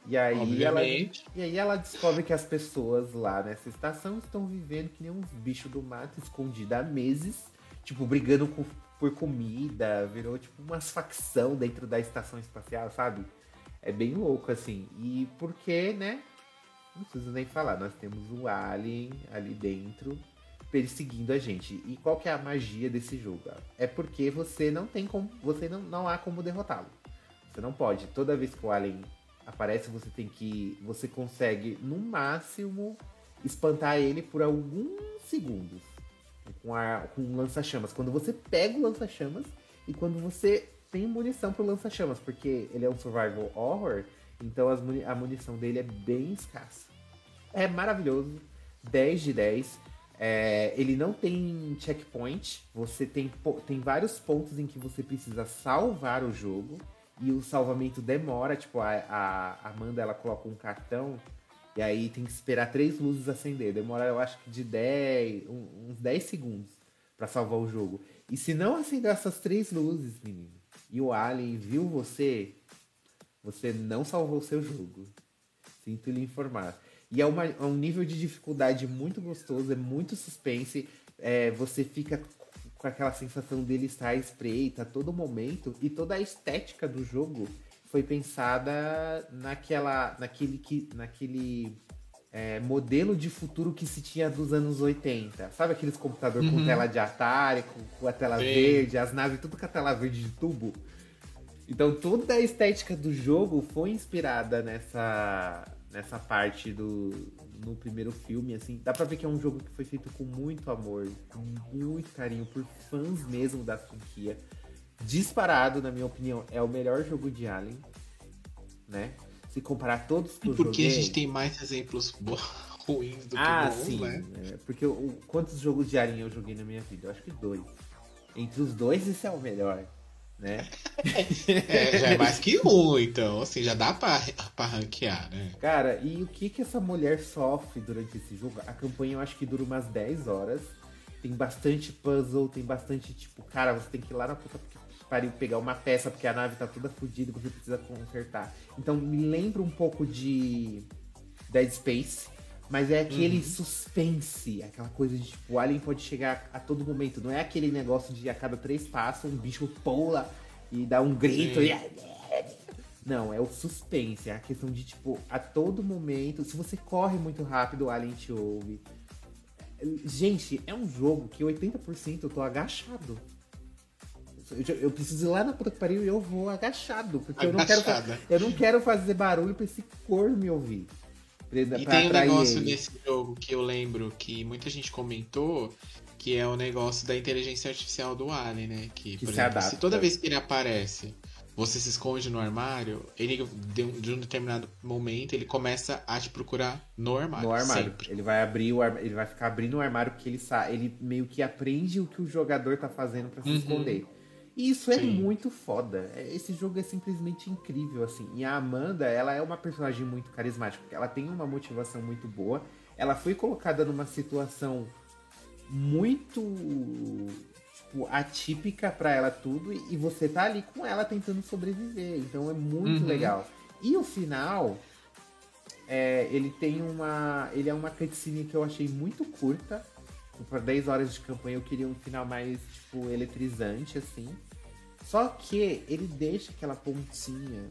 E aí, ela, Obviamente. e aí ela descobre que as pessoas lá nessa estação estão vivendo que nem uns bichos do mato, escondidos há meses, tipo, brigando com- por comida, virou tipo umas facção dentro da estação espacial, sabe? É bem louco, assim. E porque, né? Não preciso nem falar, nós temos o Alien ali dentro perseguindo a gente. E qual que é a magia desse jogo? É porque você não tem como. Você não, não há como derrotá-lo. Você não pode. Toda vez que o Alien aparece, você tem que. Você consegue, no máximo, espantar ele por alguns segundos. Com, a, com um lança-chamas. Quando você pega o lança-chamas e quando você tem munição pro lança-chamas, porque ele é um survival horror, então muni a munição dele é bem escassa. É maravilhoso, 10 de 10. É, ele não tem checkpoint, você tem, tem vários pontos em que você precisa salvar o jogo e o salvamento demora, tipo, a, a Amanda ela coloca um cartão e aí tem que esperar três luzes acender. Demora, eu acho que de 10, uns 10 segundos para salvar o jogo. E se não acender essas três luzes, menino, e o Alien viu você, você não salvou o seu jogo. Sinto lhe informar. E é, uma, é um nível de dificuldade muito gostoso, é muito suspense. É, você fica com aquela sensação dele estar à espreita a todo momento. E toda a estética do jogo foi pensada naquela, naquele, naquele é, modelo de futuro que se tinha dos anos 80. Sabe aqueles computadores uhum. com tela de Atari, com, com a tela Sim. verde, as naves tudo com a tela verde de tubo? Então toda a estética do jogo foi inspirada nessa, nessa parte do no primeiro filme, assim. Dá pra ver que é um jogo que foi feito com muito amor, com muito carinho, por fãs mesmo da franquia. Disparado, na minha opinião, é o melhor jogo de Alien, né? se comparar todos que eu Porque a gente tem mais exemplos ruins do ah, que bons, sim, né? É, porque o, quantos jogos de Alien eu joguei na minha vida? Eu acho que dois. Entre os dois, esse é o melhor. Né? é, já é mais que um, então, assim, já dá pra, pra ranquear, né? Cara, e o que que essa mulher sofre durante esse jogo? A campanha eu acho que dura umas 10 horas. Tem bastante puzzle, tem bastante, tipo, cara, você tem que ir lá na puta pariu pegar uma peça porque a nave tá toda fodida e você precisa consertar. Então me lembra um pouco de Dead Space, mas é aquele uhum. suspense, aquela coisa de tipo, o alien pode chegar a todo momento. Não é aquele negócio de a cada três passos um bicho pula e dá um grito e... Não, é o suspense, é a questão de, tipo, a todo momento, se você corre muito rápido, o alien te ouve. Gente, é um jogo que 80% eu tô agachado. Eu, eu, preciso ir lá na puta que pariu e eu vou agachado. Porque eu não, quero, eu não quero fazer barulho pra esse corno me ouvir. Pra, e pra tem um negócio ele. nesse jogo que eu lembro que muita gente comentou, que é o negócio da inteligência artificial do Alien, né? Que, que por exemplo, adapta. se toda vez que ele aparece, você se esconde no armário, ele de um determinado momento ele começa a te procurar no armário. No armário. Sempre. Ele vai abrir o ele vai ficar abrindo o armário porque ele sabe, ele meio que aprende o que o jogador tá fazendo para se uhum. esconder. E isso é Sim. muito foda. É, esse jogo é simplesmente incrível, assim. E a Amanda, ela é uma personagem muito carismática. Ela tem uma motivação muito boa. Ela foi colocada numa situação muito tipo, atípica para ela tudo. E você tá ali com ela tentando sobreviver. Então é muito uhum. legal. E o final, é, ele tem uma. Ele é uma cutscene que eu achei muito curta para 10 horas de campanha eu queria um final mais, tipo, eletrizante, assim. Só que ele deixa aquela pontinha.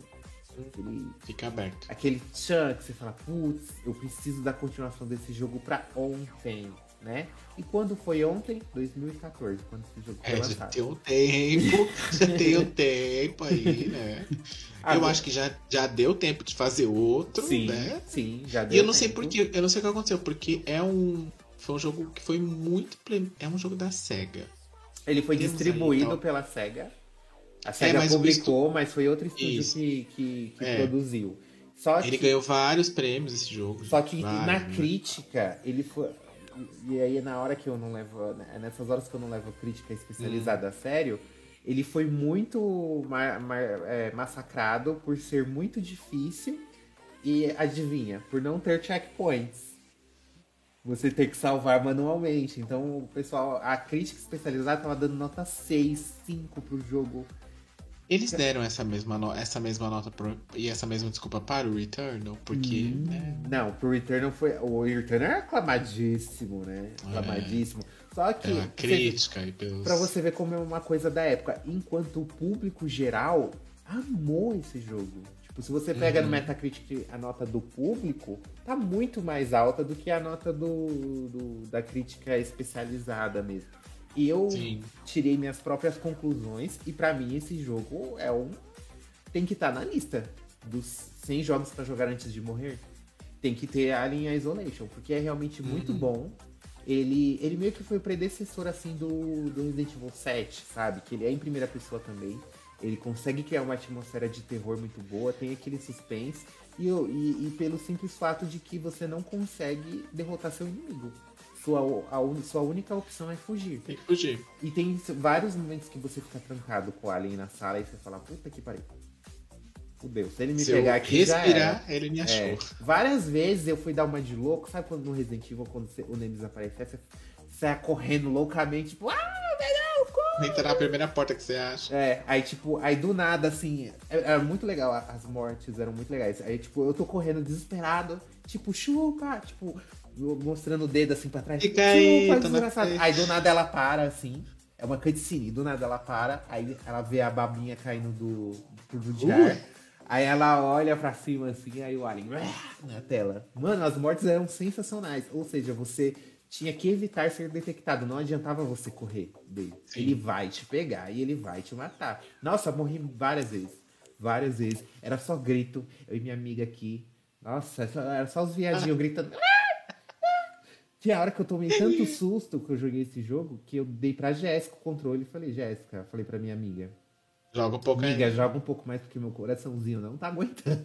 Aquele, Fica aberto. Aquele tchan que você fala, putz, eu preciso da continuação desse jogo pra ontem, né? E quando foi ontem? 2014, quando esse jogo foi é, lançado. Já tem um tempo, já tem um tempo aí, né? Agora, eu acho que já, já deu tempo de fazer outro, sim, né? Sim, já deu E eu não tempo. sei porque, eu não sei o que aconteceu, porque é um, foi um jogo que foi muito. É um jogo da SEGA. Ele foi Temos distribuído aí, pela SEGA. A SEGA é, mas publicou, estu... mas foi outro estúdio Isso. que, que, que é. produziu. Só ele que... ganhou vários prêmios esse jogo. Só que vários, na né? crítica, ele foi. E aí, na hora que eu não levo. Né, nessas horas que eu não levo crítica especializada hum. a sério, ele foi muito ma ma é, massacrado por ser muito difícil. E adivinha, por não ter checkpoints você tem que salvar manualmente. Então, o pessoal, a crítica especializada tava dando nota 6, 5 pro jogo. Eles deram essa mesma, no... essa mesma nota pro... e essa mesma desculpa para o Returnal, porque. Hum, né? Não, pro Returnal foi. O Returnal é aclamadíssimo, né? É. Aclamadíssimo. É. Só que. É crítica e pelos... Pra você ver como é uma coisa da época. Enquanto o público geral amou esse jogo. Tipo, se você pega uhum. no Metacritic a nota do público, tá muito mais alta do que a nota do, do da crítica especializada mesmo. E eu Sim. tirei minhas próprias conclusões e para mim esse jogo é um tem que estar tá na lista dos 100 jogos para jogar antes de morrer. Tem que ter Alien Isolation, porque é realmente muito uhum. bom. Ele, ele meio que foi o predecessor assim do, do Resident Evil 7, sabe? Que ele é em primeira pessoa também. Ele consegue criar uma atmosfera de terror muito boa, tem aquele suspense, e, e, e pelo simples fato de que você não consegue derrotar seu inimigo. Sua, a, sua única opção é fugir. Tem que fugir. E tem vários momentos que você fica trancado com o alien na sala e você fala, puta que pariu. Fudeu. Se ele me Se pegar aqui, respirar, já ele me achou. é. Várias vezes eu fui dar uma de louco. Sabe quando no Resident Evil, quando você- o Nemesis aparece, você sai correndo loucamente, tipo, ah, melhor, corre! Entra na primeira porta que você acha. É, aí tipo, aí do nada, assim, é- era muito legal, as mortes eram muito legais. Aí, tipo, eu tô correndo desesperado, tipo, chupa, tipo, mostrando o dedo assim pra trás. Fica aí, chupa, desgraçado. Aí do nada ela para, assim, é uma cutscene, do nada ela para, aí ela vê a babinha caindo do tubo de ar. Aí ela olha pra cima assim, aí o alien na tela. Mano, as mortes eram sensacionais. Ou seja, você tinha que evitar ser detectado. Não adiantava você correr dele. Sim. Ele vai te pegar e ele vai te matar. Nossa, morri várias vezes. Várias vezes. Era só grito. Eu e minha amiga aqui. Nossa, era só os viadinhos gritando. Tinha hora que eu tomei tanto susto que eu joguei esse jogo que eu dei pra Jéssica o controle e falei, Jéssica, falei pra minha amiga. Joga um pouco Amiga, aí. joga um pouco mais porque meu coraçãozinho não tá aguentando.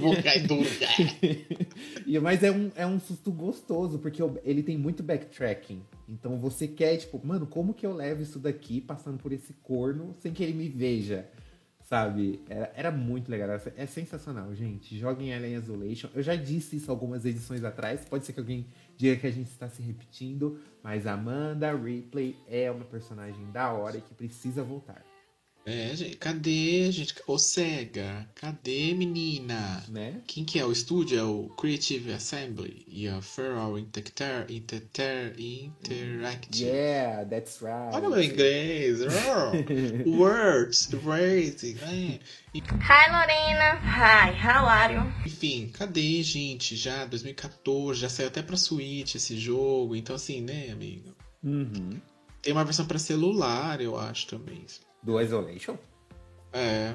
Vou cair duro, cara. Mas é um, é um susto gostoso, porque ele tem muito backtracking. Então você quer, tipo, mano, como que eu levo isso daqui passando por esse corno sem que ele me veja? Sabe? Era, era muito legal. era- É sensacional, gente. Joguem Alien Isolation. Eu já disse isso algumas edições atrás. Pode ser que alguém diga que a gente está se repetindo. Mas Amanda Ripley é uma personagem da hora e que precisa voltar. É, gente, cadê, gente? Ô, SEGA, cadê, menina? Né? Quem que é o estúdio? É o Creative Assembly e a Feral Interactive. Inter, Interactive. Yeah, that's right. Olha meu inglês. Words, phrasing. é. Hi, Lorena. Hi, how are you? Enfim, cadê, gente? Já 2014, já saiu até pra Switch esse jogo. Então, assim, né, amigo? Uhum. Tem uma versão pra celular, eu acho também. Do Isolation? É.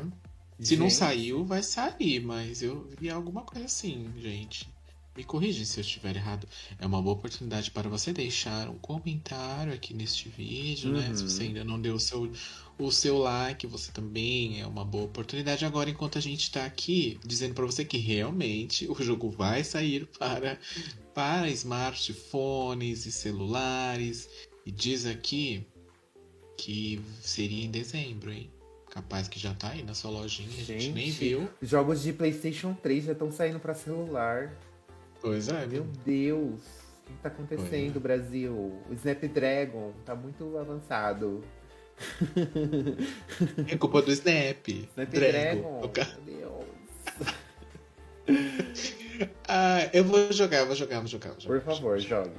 Se não Gente. saiu, vai sair, mas eu vi alguma coisa assim, gente. Me corrija se eu estiver errado. É uma boa oportunidade para você deixar um comentário aqui neste vídeo, né? Se Uhum. você ainda não deu o seu, o seu like, você também é uma boa oportunidade. Agora, enquanto a gente tá aqui dizendo para você que realmente o jogo vai sair para, para smartphones e celulares. E diz aqui que seria em dezembro, hein? Capaz que já tá aí na sua lojinha, a gente, Gente, nem viu. Jogos de PlayStation 3 já estão saindo pra celular. Pois é, Meu. Deus. O que tá acontecendo, é. Brasil? O Snapdragon tá muito avançado. É culpa do Snap. Snapdragon, Dragon. meu Deus. Ah, eu vou jogar, vou jogar, vou jogar. Vou jogar Por favor, jogue.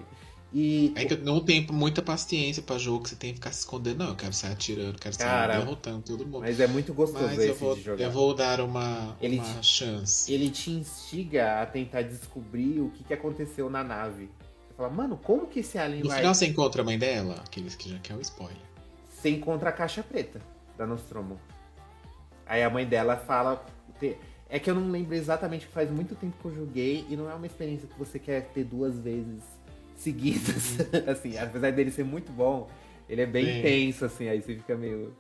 E É que eu não tenho muita paciência pra jogo que você tem que ficar se escondendo, não. Eu quero sair atirando, quero sair Cara, derrotando todo mundo. mas é muito gostoso Mas esse eu vou, eu vou dar uma, Ele uma te- chance. Ele te instiga a tentar descobrir o que, que aconteceu na nave. Você fala, mano, como que esse alien No vai... final você encontra a mãe dela, aqueles que já quer o spoiler. Você encontra a caixa preta da Nostromo. Aí a mãe dela fala. É que eu não lembro exatamente, faz muito tempo que eu joguei e não é uma experiência que você quer ter duas vezes seguidas. assim, apesar dele ser muito bom, ele é bem Sim. intenso, assim, aí você fica meio.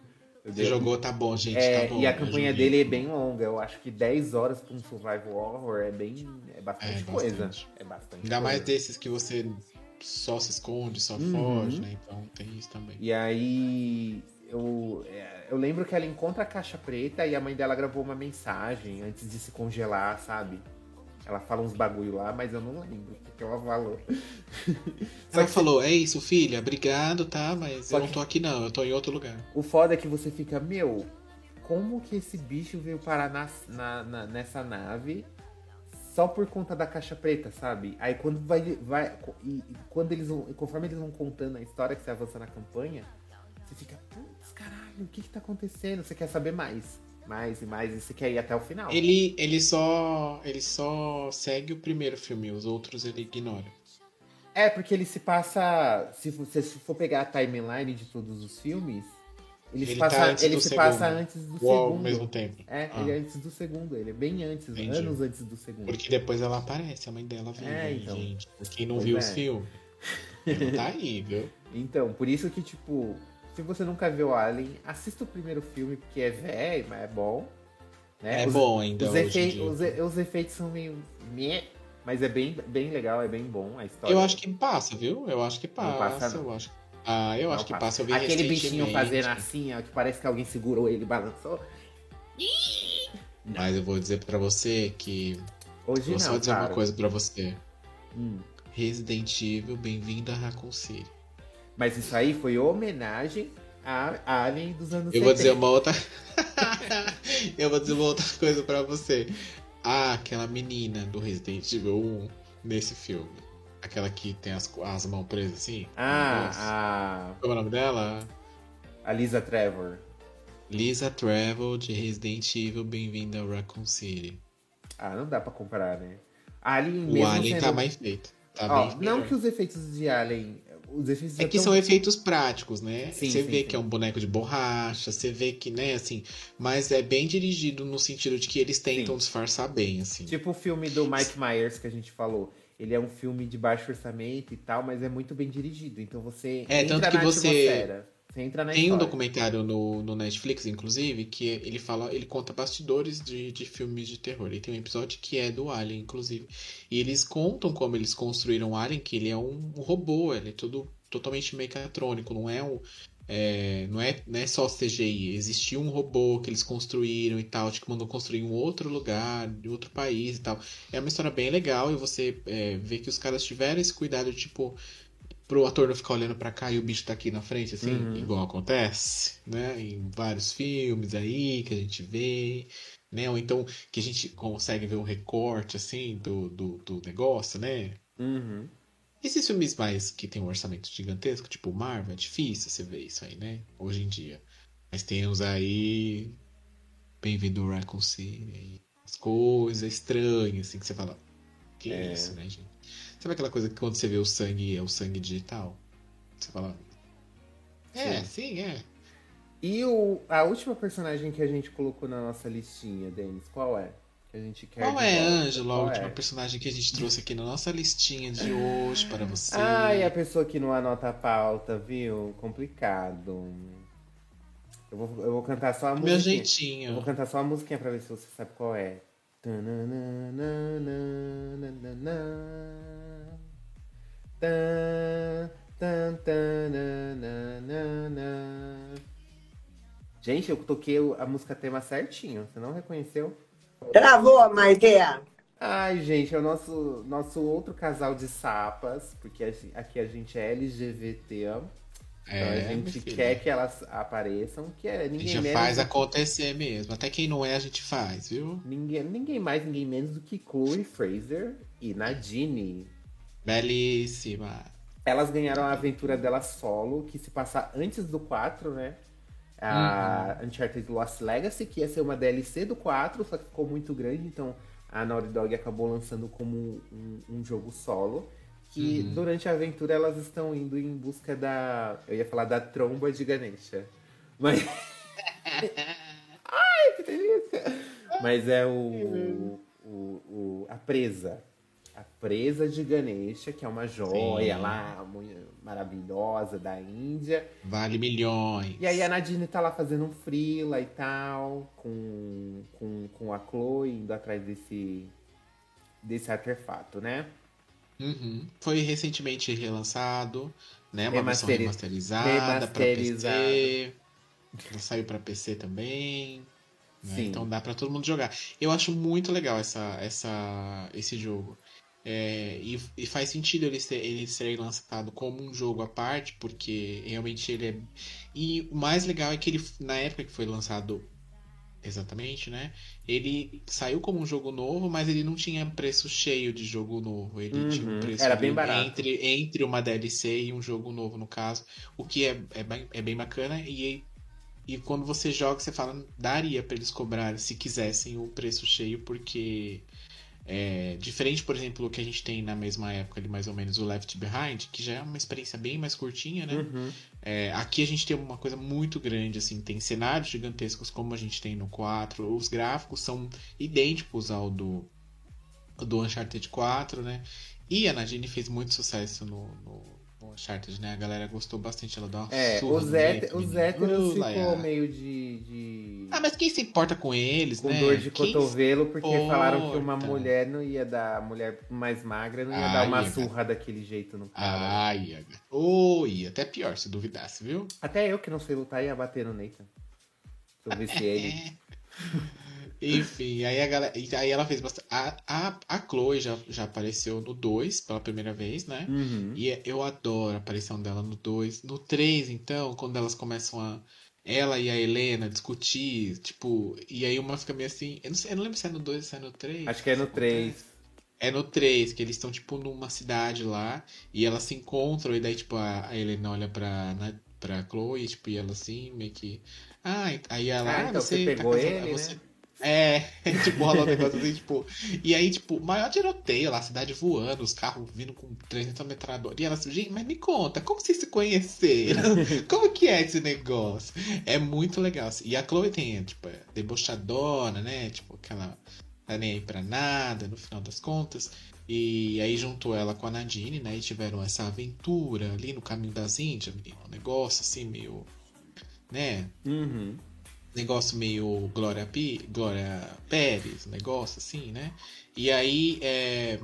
Você jogou, tá bom, gente, É, tá bom. e a campanha dele é bem longa. Eu acho que 10 horas pra um survival horror é bem. É bastante É, coisa. bastante. É bastante Ainda mais coisa. desses que você só se esconde, só Uhum. foge, né? Então tem isso também. E aí eu, é, eu lembro que ela encontra a caixa preta e a mãe dela gravou uma mensagem antes de se congelar, sabe? Ela fala uns bagulho lá, mas eu não lembro o que ela falou. Só Ela que falou, é isso, filha, obrigado, tá? Mas Só eu não que- tô aqui não, eu tô em outro lugar. o foda é que você fica, meu, como que esse bicho veio parar na, na- na- nessa nave só por conta da caixa preta, sabe? Aí quando vai. vai e, e quando eles vão. Conforme eles vão contando a história que você avança na campanha, você fica, putz, caralho, o que que tá acontecendo? Você quer saber mais. Mais e mais, e você quer ir até o final. Ele, ele só. Ele só segue o primeiro filme, os outros ele ignora. É, porque ele se passa. Se você se for pegar a timeline de todos os filmes, ele, se Ele passa, tá antes ele do se segundo. passa antes do Ou ao segundo. mesmo tempo. É, Ah. ele é antes do segundo, ele é bem antes, Entendi. anos antes do segundo. Porque depois ela aparece, a mãe dela vem, É, né, então. gente. Quem não Pois viu é. os filmes. Tá aí, viu? Então, por isso que, tipo, Se você nunca viu Alien, assista o primeiro filme, porque é velho, mas é bom. Né? É os, bom ainda. Os, efe... os, os, efeitos são meio. Mas é bem, bem legal, é bem bom a história. Eu acho que passa, viu? Eu acho que passa. Passa. Eu acho. Ah, eu não acho que passa. passa. Aquele bichinho fazendo assim, ó, que parece que alguém segurou ele e balançou. Mas eu vou dizer para você que. Hoje vou não, só dizer cara. uma coisa para você. Hum. Resident Evil, bem-vindo a Raccoon City. Mas isso aí foi homenagem a Alien dos anos Eu 70. vou dizer uma outra. eu vou dizer uma outra coisa para você. Ah, aquela menina do Resident Evil 1 nesse filme. Aquela que tem as, as mãos presas assim. Ah, a. Qual é o nome dela? A Lisa Trevor. Lisa Trevor de Resident Evil, bem-vinda ao Raccoon City. Ah, não dá pra comparar, né? Alien o Alien sendo... tá mais feito. Tá Ó, não que os efeitos de Alien. Os efeitos é que tão... são efeitos práticos, né? Sim, você sim, vê sim. que é um boneco de borracha, você vê que, né, assim. Mas é bem dirigido no sentido de que eles tentam disfarçar bem, assim. Tipo o filme do Mike Myers que a gente falou. Ele é um filme de baixo orçamento e tal, mas é muito bem dirigido. Então você. É, tanto que você. Atmosfera. Tem história. um documentário no, no Netflix, inclusive, que ele fala, ele conta bastidores de, de filmes de terror. E tem um episódio que é do Alien, inclusive. E eles contam como eles construíram o Alien, que ele é um, robô, ele é todo totalmente mecatrônico, não é um. É, não, é, não é só CGI, existia um robô que eles construíram e tal, que mandou construir em um outro lugar, de outro país e tal. É uma história bem legal e você é, vê que os caras tiveram esse cuidado de, tipo, pro ator não ficar olhando para cá e o bicho tá aqui na frente, assim, uhum. igual acontece, né? Em vários filmes aí que a gente vê, né? Ou então que a gente consegue ver um recorte, assim, do, do, do negócio, né? Uhum. Esses filmes mais que tem um orçamento gigantesco, tipo Marvel, é difícil você ver isso aí, né? Hoje em dia. Mas tem uns aí. Bem-vindo ao Raccoon City. As coisas estranhas, assim, que você fala. Que é. isso, né, gente? Sabe aquela coisa que quando você vê o sangue é o sangue digital? Você fala. É, sim, sim é. E o, a última personagem que a gente colocou na nossa listinha, Denis, qual é? Que a gente quer qual é, Ângela, a última é? personagem que a gente trouxe aqui na nossa listinha de hoje para você? Ai, a pessoa que não anota a pauta, viu? Complicado. Eu vou, eu vou cantar só a música. Meu jeitinho. Eu vou cantar só a musiquinha pra ver se você sabe qual é. Gente, eu toquei a música tema certinho. Você não reconheceu? Travou, Maiteia! Ai, gente, é o nosso, nosso outro casal de sapas, porque aqui a gente é LGBT. Então é, a gente quer que elas apareçam, que é ninguém a gente menos. faz acontecer mesmo. Até quem não é, a gente faz, viu? Ninguém, ninguém mais, ninguém menos do que Chloe Fraser e Nadine. Belíssima. Elas ganharam a aventura dela solo, que se passa antes do 4, né? A uhum. Uncharted Lost Legacy, que ia ser uma DLC do 4, só que ficou muito grande, então a Naughty Dog acabou lançando como um, um jogo solo. Que uhum. durante a aventura elas estão indo em busca da. Eu ia falar da tromba de Ganesha. Mas. Ai, que delícia! Mas é o, o, o, a presa presa de Ganesha, que é uma joia Sim. lá, maravilhosa da Índia. Vale milhões. E aí a Nadine tá lá fazendo um frila e tal, com, com, com a Chloe indo atrás desse, desse artefato, né? Uhum. Foi recentemente relançado, né? Uma versão remasterizada para PC. Saiu para PC também. Né? Então dá para todo mundo jogar. Eu acho muito legal essa, essa, esse jogo. É, e, e, faz sentido ele ser, ele ser lançado como um jogo à parte, porque realmente ele é. E o mais legal é que ele, na época que foi lançado exatamente, né? Ele saiu como um jogo novo, mas ele não tinha preço cheio de jogo novo. Ele uhum, tinha um preço era bem barato. Entre, entre uma DLC e um jogo novo, no caso. O que é, é, bem, é bem bacana. E, e quando você joga, você fala, daria para eles cobrarem, se quisessem, o preço cheio, porque é, diferente, por exemplo, do que a gente tem na mesma época ali, mais ou menos, o Left Behind, que já é uma experiência bem mais curtinha, né? Uhum. É, aqui a gente tem uma coisa muito grande, assim, tem cenários gigantescos como a gente tem no 4, os gráficos são idênticos ao do, do Uncharted 4, né? E a Nadine fez muito sucesso no, no o Uncharted, né? A galera gostou bastante, ela dá uma É, surra os, os héteros ficou meio de, de- Ah, mas quem se importa com eles, com né? dor de Quem cotovelo, porque falaram que uma importa? mulher não ia dar, mulher mais magra não ia Ai, dar uma Iaga. surra daquele jeito no cara. Ai, Iaga. Ô, ia até pior se duvidasse, viu? Até eu que não sei lutar ia bater no Nathan. Se eu visse ele. Enfim, aí a galera. Aí ela fez bastante. A, a, a Chloe já, já apareceu no 2 pela primeira vez, né? Uhum. E eu adoro a aparição dela no 2. No 3, então, quando elas começam a. Ela e a Helena discutir, tipo. E aí uma fica meio assim. Eu não, sei, eu não lembro se é no 2 ou se é no 3. Acho que é no 3. É no 3, que eles estão, tipo, numa cidade lá. E elas se encontram. E daí, tipo, a, a Helena olha pra, na, pra Chloe, tipo, e ela assim, meio que. Ah, aí ela. Ah, ah, então você, você tá pegou casada- ele, você- né? É, tipo, rola um negócio assim, tipo. E aí, tipo, maior tiroteio lá, a cidade voando, os carros vindo com 300 metralhadores. E ela assim, gente, mas me conta, como vocês se conheceram? Como que é esse negócio? É muito legal. assim. E a Chloe tem, tipo, é debochadona, né? Tipo, aquela. Tá nem aí pra nada, no final das contas. E aí juntou ela com a Nadine, né? E tiveram essa aventura ali no caminho das Índias, menino. Um negócio assim, meio. Né? Uhum. Negócio meio Glória, Pi, Glória Pérez, negócio assim, né? E aí é,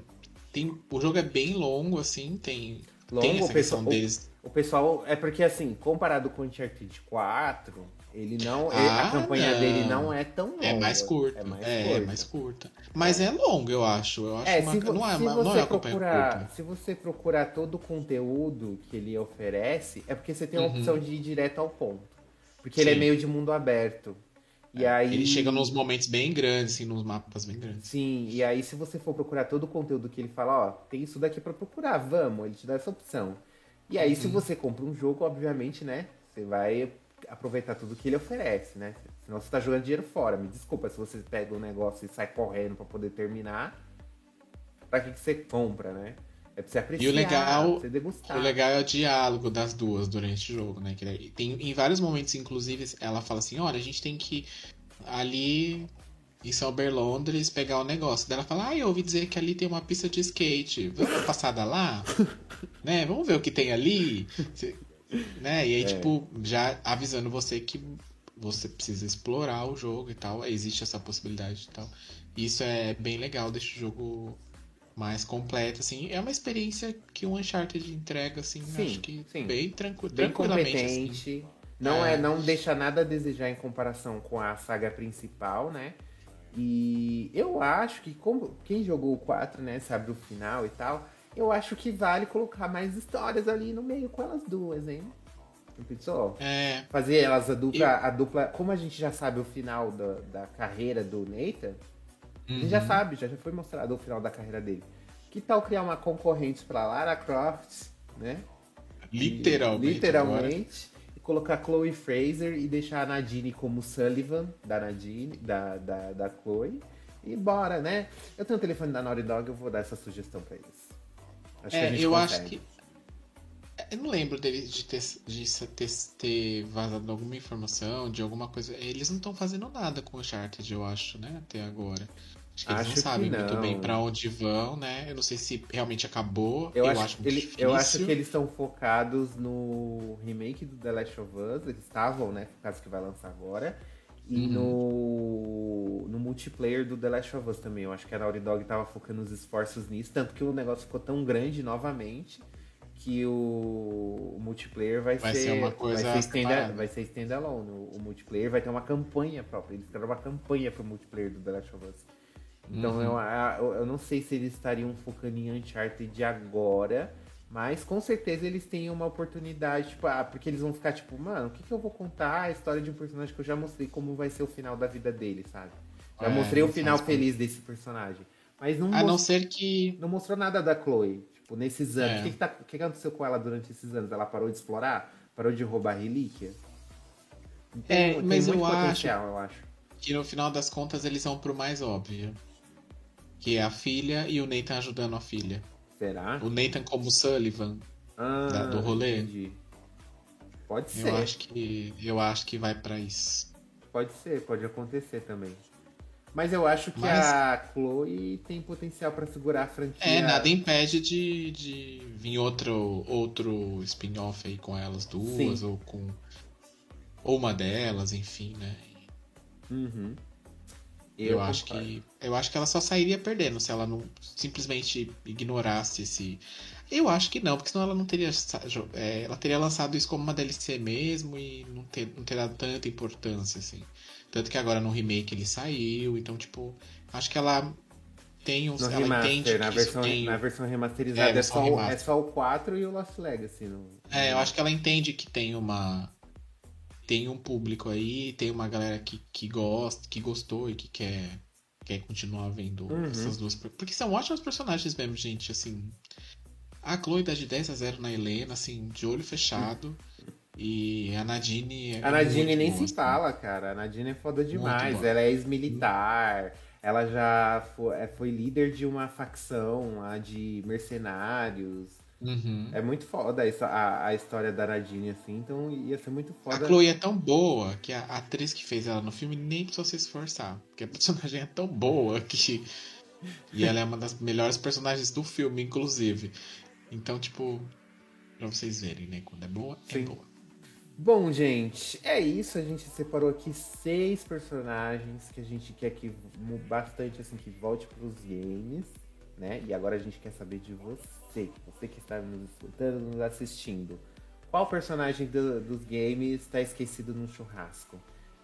tem, o jogo é bem longo, assim, tem, Longo, tem essa o questão pessoal- deles. O pessoal. É porque assim, comparado com o Uncharted 4, ele não. Ah, a campanha não. dele não é tão longa. É mais curta. É mais é, curta. mais curta. Mas é. longo, eu acho. Eu acho É, uma- se, não é, se uma- você não é procurar, curta. se você procurar todo o conteúdo que ele oferece, é porque você tem a Uhum. opção de ir direto ao ponto. Porque ele é Sim. meio de mundo aberto. E aí Ele chega nos momentos bem grandes, assim, nos mapas bem grandes. Sim, e aí se você for procurar todo o conteúdo que ele fala, ó, tem isso daqui pra procurar, vamos, ele te dá essa opção. E aí se Uhum. você compra um jogo, obviamente, né, você vai aproveitar tudo que ele oferece, né? Senão você tá jogando dinheiro fora. Me desculpa se você pega um negócio e sai correndo pra poder terminar. Pra que, que você compra, né? É pra você apreciar, legal- pra você degustar. O legal é o diálogo das duas durante o jogo, né? Que tem, em vários momentos, inclusive, ela fala assim, olha, a gente tem que ali em São Berlondres pegar o negócio. Daí ela fala, ah, eu ouvi dizer que ali tem uma pista de skate. Vamos dar passada lá? né? Vamos ver o que tem ali? Né? E aí, É. tipo, já avisando você que você precisa explorar o jogo e tal. Existe essa possibilidade e tal. E isso é bem legal, deixa o jogo mais completo, assim. É uma experiência que o Uncharted entrega, assim, Sim, acho que sim. bem tranquilo, bem tranquilamente, assim. competente. Não, é. É. não deixa nada a desejar em comparação com a saga principal, né? E eu acho que, como quem jogou o 4, né, sabe o final e tal, eu acho que vale colocar mais histórias ali no meio com elas duas, hein? Não pensou? É, Fazer elas a dupla, a dupla. Como a gente já sabe o final da, da carreira do Nathan, a gente já uhum. sabe, já, já foi mostrado o final da carreira dele. Que tal criar uma concorrente pra Lara Croft, né? literalmente. Literalmente. E colocar Chloe Fraser e deixar a Nadine como Sullivan da Nadine, da, da, da Chloe. E bora, né? Eu tenho o telefone da Naughty Dog, eu vou dar essa sugestão pra eles. Acho É, eu consegue. acho que. Eu não lembro deles de ter, de ter, ter vazado alguma informação, de alguma coisa. Eles não estão fazendo nada com o Uncharted, eu acho, né? Até agora. Acho que eles Acho não sabem muito não. bem pra onde vão, né? Eu não sei se realmente acabou. Eu, Eu, acho, acho muito ele- difícil. eu acho que eles estão focados no remake do The Last of Us. Eles estavam, né? Focados que vai lançar agora. E Uhum. no, no multiplayer do The Last of Us também. Eu acho que a Naughty Dog tava focando os esforços nisso. Tanto que o negócio ficou tão grande novamente que o, o multiplayer vai, Vai ser, ser uma coisa vai ser, stand, vai ser standalone. O, o multiplayer vai ter uma campanha própria. Eles fizeram uma campanha pro multiplayer do The Last of Us. Então Uhum. eu, eu, eu não sei se eles estariam focando em Uncharted agora, mas com certeza eles têm uma oportunidade, tipo, ah, porque eles vão ficar tipo, mano, o que, que eu vou contar? A história de um personagem que eu já mostrei como vai ser o final da vida dele, sabe? Já É, mostrei o final feliz desse personagem. Mas não, A não ser que. não mostrou nada da Chloe. Tipo, nesses anos. É. O que, que, tá- que que aconteceu com ela durante esses anos? Ela parou de explorar? Parou de roubar relíquia? É, tem mas muito eu acho- potencial, eu acho. que no final das contas eles vão pro mais óbvio. Que é a filha e o Nathan ajudando a filha. Será? O Nathan como Sullivan. Ah, da- do rolê? Entendi. Pode ser. Eu acho que. Eu acho que vai pra isso. Pode ser, pode acontecer também. Mas eu acho que Mas... a Chloe tem potencial para segurar a franquia. É, nada impede de, de vir outro, outro spin-off aí com elas duas, Sim. ou com. Ou uma delas, enfim, né? Uhum. Eu, eu acho que eu acho que ela só sairia perdendo se ela não simplesmente ignorasse esse. Eu acho que não, porque senão ela não teria é, ela teria lançado isso como uma DLC mesmo e não ter não ter dado tanta importância assim. Tanto que agora no remake ele saiu, então tipo acho que ela tem um, no ela remaster, entende na versão tem... na versão remasterizada é, é, só, o, é só o 4 e o Lost Legacy. No... É, eu acho que ela entende que tem uma tem um público aí, tem uma galera que, que gosta, que gostou e que quer, quer continuar vendo uhum. essas duas. Porque são ótimos personagens mesmo, gente. Assim, a Chloe dá de 10 a 0 na Helena, assim, de olho fechado. E a Nadine. É a Nadine nem boa, se fala, cara. A Nadine é foda demais. Ela é ex-militar. Ela já foi, é, foi líder de uma facção a de mercenários. Uhum. É muito foda a, a, a, história da Nadine, assim, então ia ser muito foda. A Chloe é tão boa que a atriz que fez ela no filme nem precisou se esforçar. Porque a personagem é tão boa que. E ela é uma das melhores personagens do filme, inclusive. Então, tipo, pra vocês verem, né? Quando é boa, é Sim. é boa. Bom, gente, é isso. A gente separou aqui seis personagens que a gente quer que bastante assim que volte para os games, né? E agora a gente quer saber de você você, você que está nos escutando, nos assistindo, qual personagem do, dos games está esquecido no churrasco?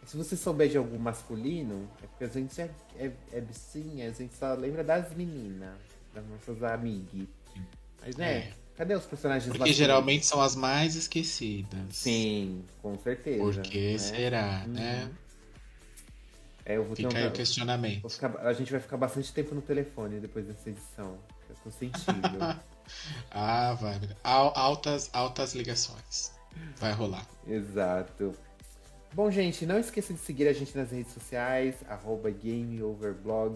Se você souber de algum masculino, é porque a gente é, é, é bicinha, a gente só lembra das meninas, das nossas amigas. Mas né, é. cadê os personagens Porque masculinos? geralmente são as mais esquecidas. Sim, com certeza. Por que né? será, uhum. né? É, eu vou Fica ter um... aí o questionamento. Ficar... a gente vai ficar bastante tempo no telefone depois dessa edição. Eu tô sentindo. ah, vai. Altas, altas ligações. Vai rolar. Exato. Bom, gente, não esqueça de seguir a gente nas redes sociais, arroba GameOverblog,